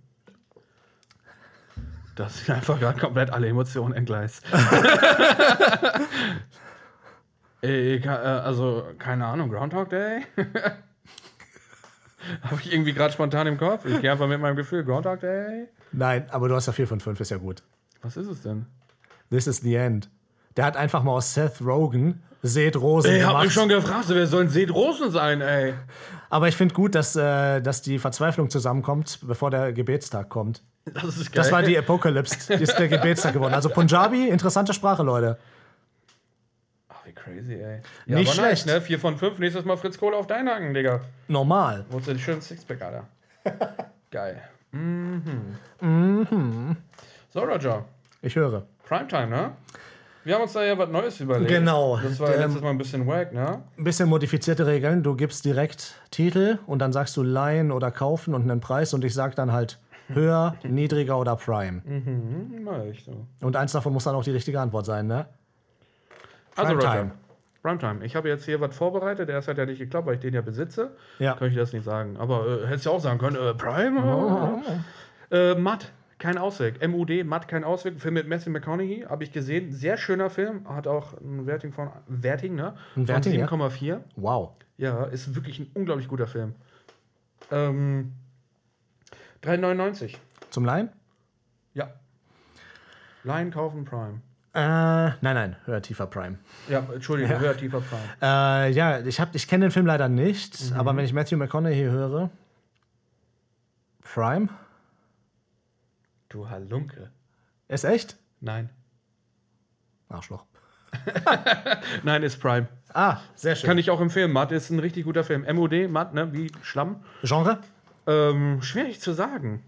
Das sind einfach gerade komplett alle Emotionen entgleist. Ey, ka- äh, also, keine Ahnung, Groundhog Day? Habe ich irgendwie gerade spontan im Kopf? Ich gehe einfach mit meinem Gefühl, Groundhog Day? Nein, aber du hast ja 4 von 5, ist ja gut. Was ist es denn? This is the end. Der hat einfach mal aus Seth Rogen Seth Rosen Ich hab mich schon gefragt, wer soll ein Seth Rosen sein, ey? Aber ich finde gut, dass, äh, dass die Verzweiflung zusammenkommt, bevor der Gebetstag kommt. Das ist geil. Das war die Apocalypse, die ist der Gebetstag geworden. Also Punjabi, interessante Sprache, Leute. Ach, wie crazy, ey. Nicht aber schlecht. Nice, ne? 4 von 5. Nächstes Mal Fritz Kohle auf deinen Haken, Digga. Normal. Wolltest du den schönen Sixpack, Alter. Geil. Mhm. Mhm. So, Roger. Ich höre. Primetime, ne? Wir haben uns da ja was Neues überlegt. Genau. Das war ja Ähm, letztes Mal ein bisschen wack, ne? Ein bisschen modifizierte Regeln. Du gibst direkt Titel und dann sagst du leihen oder kaufen und einen Preis und ich sag dann halt höher, niedriger oder Prime. Mhm, na echt so. Und eins davon muss dann auch die richtige Antwort sein, ne? Also, Primetime. Roger. Primetime. Ich habe jetzt hier was vorbereitet. Der hat ja nicht geklappt, weil ich den ja besitze. Ja. Kann ich das nicht sagen. Aber äh, hättest du auch sagen können, äh, Prime? Äh, Matt, kein Ausweg. MUD, Matt, kein Ausweg. Film mit Matthew McConaughey, habe ich gesehen. Sehr schöner Film. Hat auch ein Werting von, Werting, ne? Ein Werting, ja. von 7,4. Wow. Ja, ist wirklich ein unglaublich guter Film. Ähm, 3,99. Zum Leihen? Ja. Line kaufen Prime. Äh, nein, nein, höher, tiefer Prime. Ja, Entschuldigung, höher, tiefer Prime. Äh, ja, ich, hab- ich kenne den Film leider nicht, aber wenn ich Matthew McConaughey höre. Prime? Du Halunke. Ist echt? Nein. Arschloch. Nein, ist Prime. Ah, sehr schön. Kann ich auch empfehlen. Matt ist ein richtig guter Film. MOD, Matt, ne? Wie Schlamm. Genre? Ähm, schwierig zu sagen.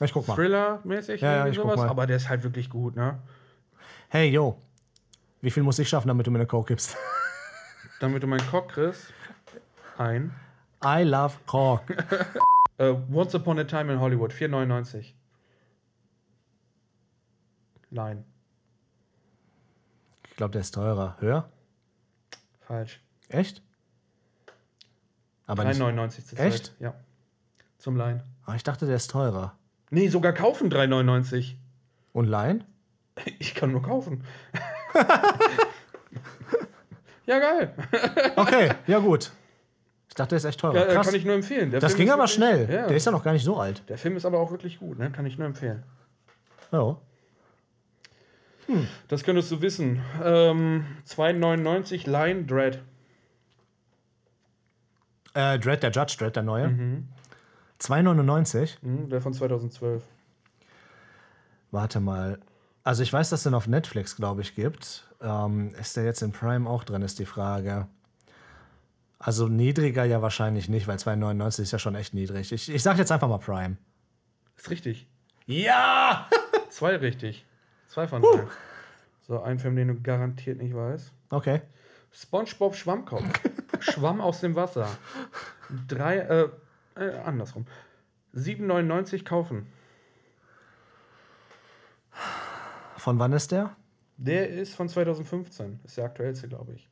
Ich guck mal. Thriller-mäßig, Ja, ja, ich guck sowas. mal. Aber der ist halt wirklich gut, ne? Hey, yo. Wie viel muss ich schaffen, damit du mir eine Coke gibst? Damit du meinen Cock kriegst. Ein. I love Coke. Äh, Once Upon a Time in Hollywood, 4,99. Line. Ich glaube, der ist teurer. Höher? Falsch. Echt? Aber nicht. 3,99 zur Echt? Zeit. Ja. Zum Line. Ah, ich dachte, der ist teurer. Nee, sogar kaufen 3,99. Und Leihen? Ich kann nur kaufen. ja, geil. Okay, ja gut. Ich dachte, der ist echt teurer. Ja, äh, Krass. kann ich nur empfehlen. Der das Film ging aber wirklich- schnell. Ja. Der ist ja noch gar nicht so alt. Der Film ist aber auch wirklich gut, ne? Kann ich nur empfehlen. Ja. Das könntest du wissen. Ähm, 2,99 Line Dread. Äh, Dread, der Judge Dread, der neue. 2,99. Mhm, der von 2012. Warte mal. Also ich weiß, dass es den auf Netflix, glaube ich, gibt. Ähm, ist der jetzt in Prime auch drin, ist die Frage. Also niedriger ja wahrscheinlich nicht, weil 2,99 ist ja schon echt niedrig. Ich, ich sag jetzt einfach mal Prime. Ist richtig. Ja! Zwei richtig. Zwei von drei. So, ein Film, den du garantiert nicht weißt. Okay. SpongeBob Schwammkopf. Schwamm aus dem Wasser. Drei, äh, äh andersrum. 7,99 kaufen. Von wann ist der? Der ist von 2015. Ist der aktuellste, glaube ich.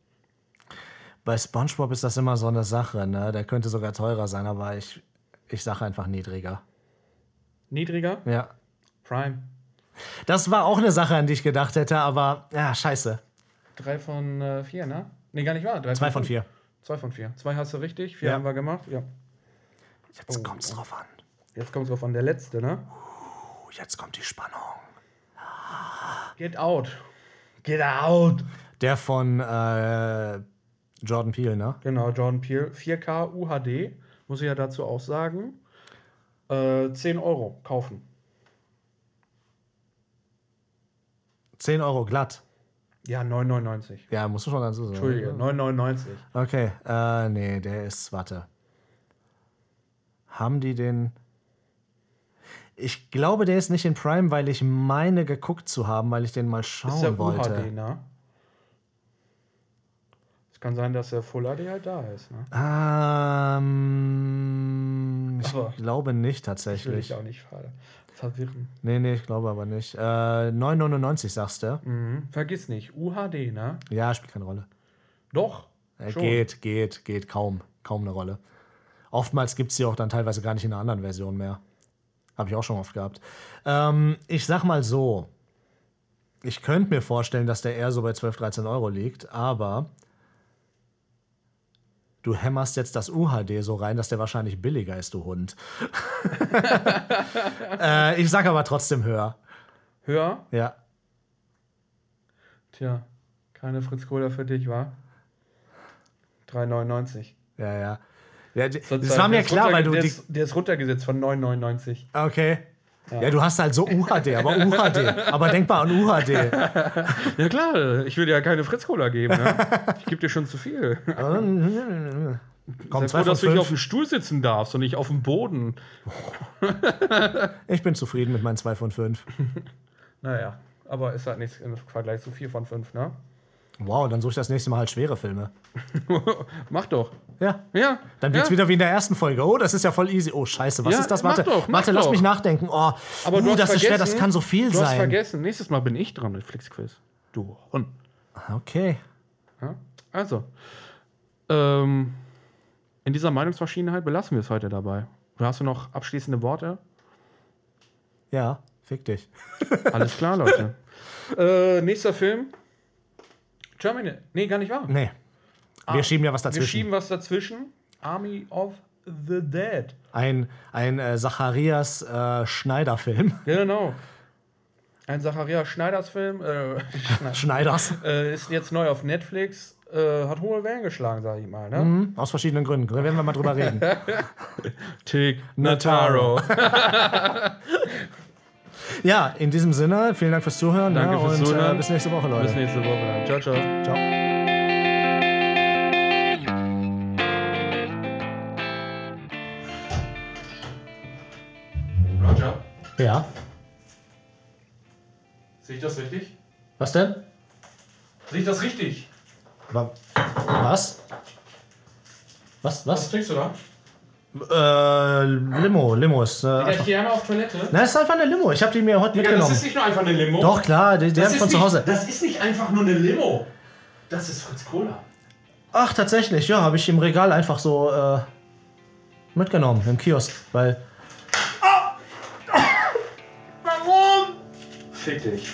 Bei SpongeBob ist das immer so eine Sache, ne? Der könnte sogar teurer sein, aber ich, ich sage einfach niedriger. Niedriger? Ja. Prime. Das war auch eine Sache, an die ich gedacht hätte, aber ja, scheiße. Drei von äh, vier, ne? Nee, gar nicht wahr. Drei Zwei von vier. Zwei von vier. Zwei hast du richtig, vier Ja. haben wir gemacht. Ja. Jetzt Oh, kommt's drauf an. Jetzt kommt es drauf an. Der letzte, ne? Oh, jetzt kommt die Spannung. Get out. Get out. Der von äh, Jordan Peele, ne? Genau, Jordan Peele. 4K UHD. Muss ich ja dazu auch sagen. Äh, 10 Euro kaufen. 10 Euro glatt. Ja, 9,99. Ja, musst du schon dazu sagen. Entschuldige, 9,99. Okay, äh, nee, der ist, warte. Haben die den. Ich glaube, der ist nicht in Prime, weil ich meine geguckt zu haben, weil ich den mal schauen Ist der wollte. UHD, ne? Es kann sein, dass der Full HD halt da ist, ne? Ähm, ich Aber glaube nicht Ich will tatsächlich. dich auch nicht ver verwirren. Nee, nee, ich glaube aber nicht. Äh, 9,99 sagst du? Mhm. Vergiss nicht, UHD, ne? Ja, spielt keine Rolle. Doch. Äh, geht, geht, geht kaum. Kaum eine Rolle. Oftmals gibt es sie auch dann teilweise gar nicht in einer anderen Version mehr. Habe ich auch schon oft gehabt. Ähm, ich sag mal so. Ich könnte mir vorstellen, dass der eher so bei 12, 13 Euro liegt, aber du hämmerst jetzt das UHD so rein, dass der wahrscheinlich billiger ist, du Hund. äh, ich sag aber trotzdem höher. Höher? Ja. Tja, keine Fritz Kohler für dich, wa? 3,99. Ja, ja. ja d- das war mir klar, weil du der ist, der ist runtergesetzt von 9,99. Okay. Ja. du hast halt so UHD, aber UHD. aber denk mal an UHD. Ja klar, ich will dir ja keine Fritz-Cola geben. Ne? Ich gebe dir schon zu viel. Komm, froh, von dass du hier auf dem Stuhl sitzen darfst und nicht auf dem Boden. Ich bin zufrieden mit meinen zwei von fünf. Naja, aber ist halt nichts im Vergleich zu 4 von 5, ne? Wow, dann suche ich das nächste Mal halt schwere Filme. Mach doch. Ja. Ja. Dann wird's ja. wieder wie in der ersten Folge. Oh, das ist ja voll easy. Oh, scheiße, was Ja, ist das? Warte, doch, warte, lass doch. mich nachdenken. Oh, Aber uh, du hast das ist schwer, das kann so viel Du hast sein. vergessen, nächstes Mal bin ich dran mit Flixquiz. Du Hund. Okay. Ja? Also, ähm, in dieser Meinungsverschiedenheit belassen wir es heute dabei. Hast du noch abschließende Worte? Ja, fick dich. Alles klar, Leute. äh, nächster Film. Terminator. Nee, gar nicht wahr. Nee. Wir schieben ja was Wir dazwischen. schieben was dazwischen. Army of the Dead. Ein, ein äh, Zacharias äh, Schneider-Film. Genau. Ein Zacharias Schneiders Film. Äh, Schne- Schneiders. äh, ist jetzt neu auf Netflix. Äh, hat hohe Wellen geschlagen, sag ich mal. Ne? Mhm, aus verschiedenen Gründen. Da werden wir mal drüber reden. Tig Notaro. Notaro. ja, in diesem Sinne, vielen Dank fürs Zuhören. Danke ne, fürs und Zuhören. Äh, bis nächste Woche, Leute. Bis nächste Woche. dann. Ciao, ciao. Ciao. Roger, Ja. sehe ich das richtig? Was denn? Sehe ich das richtig? Wa- Was? Was? Was Was? trinkst du da? Äh, Limo. Limo ist. Äh, Der einfach, gerne auf Toilette? na, ist einfach eine Limo. Ich habe die mir heute das mitgenommen. ist nicht nur einfach eine Limo. Doch, klar, die, die das habe ich ist von zu Hause. Das ist nicht einfach nur eine Limo. Das ist Fritz Cola. Ach, tatsächlich, ja, habe ich im Regal einfach so äh, mitgenommen, im Kiosk. Weil Warum? Fick dich.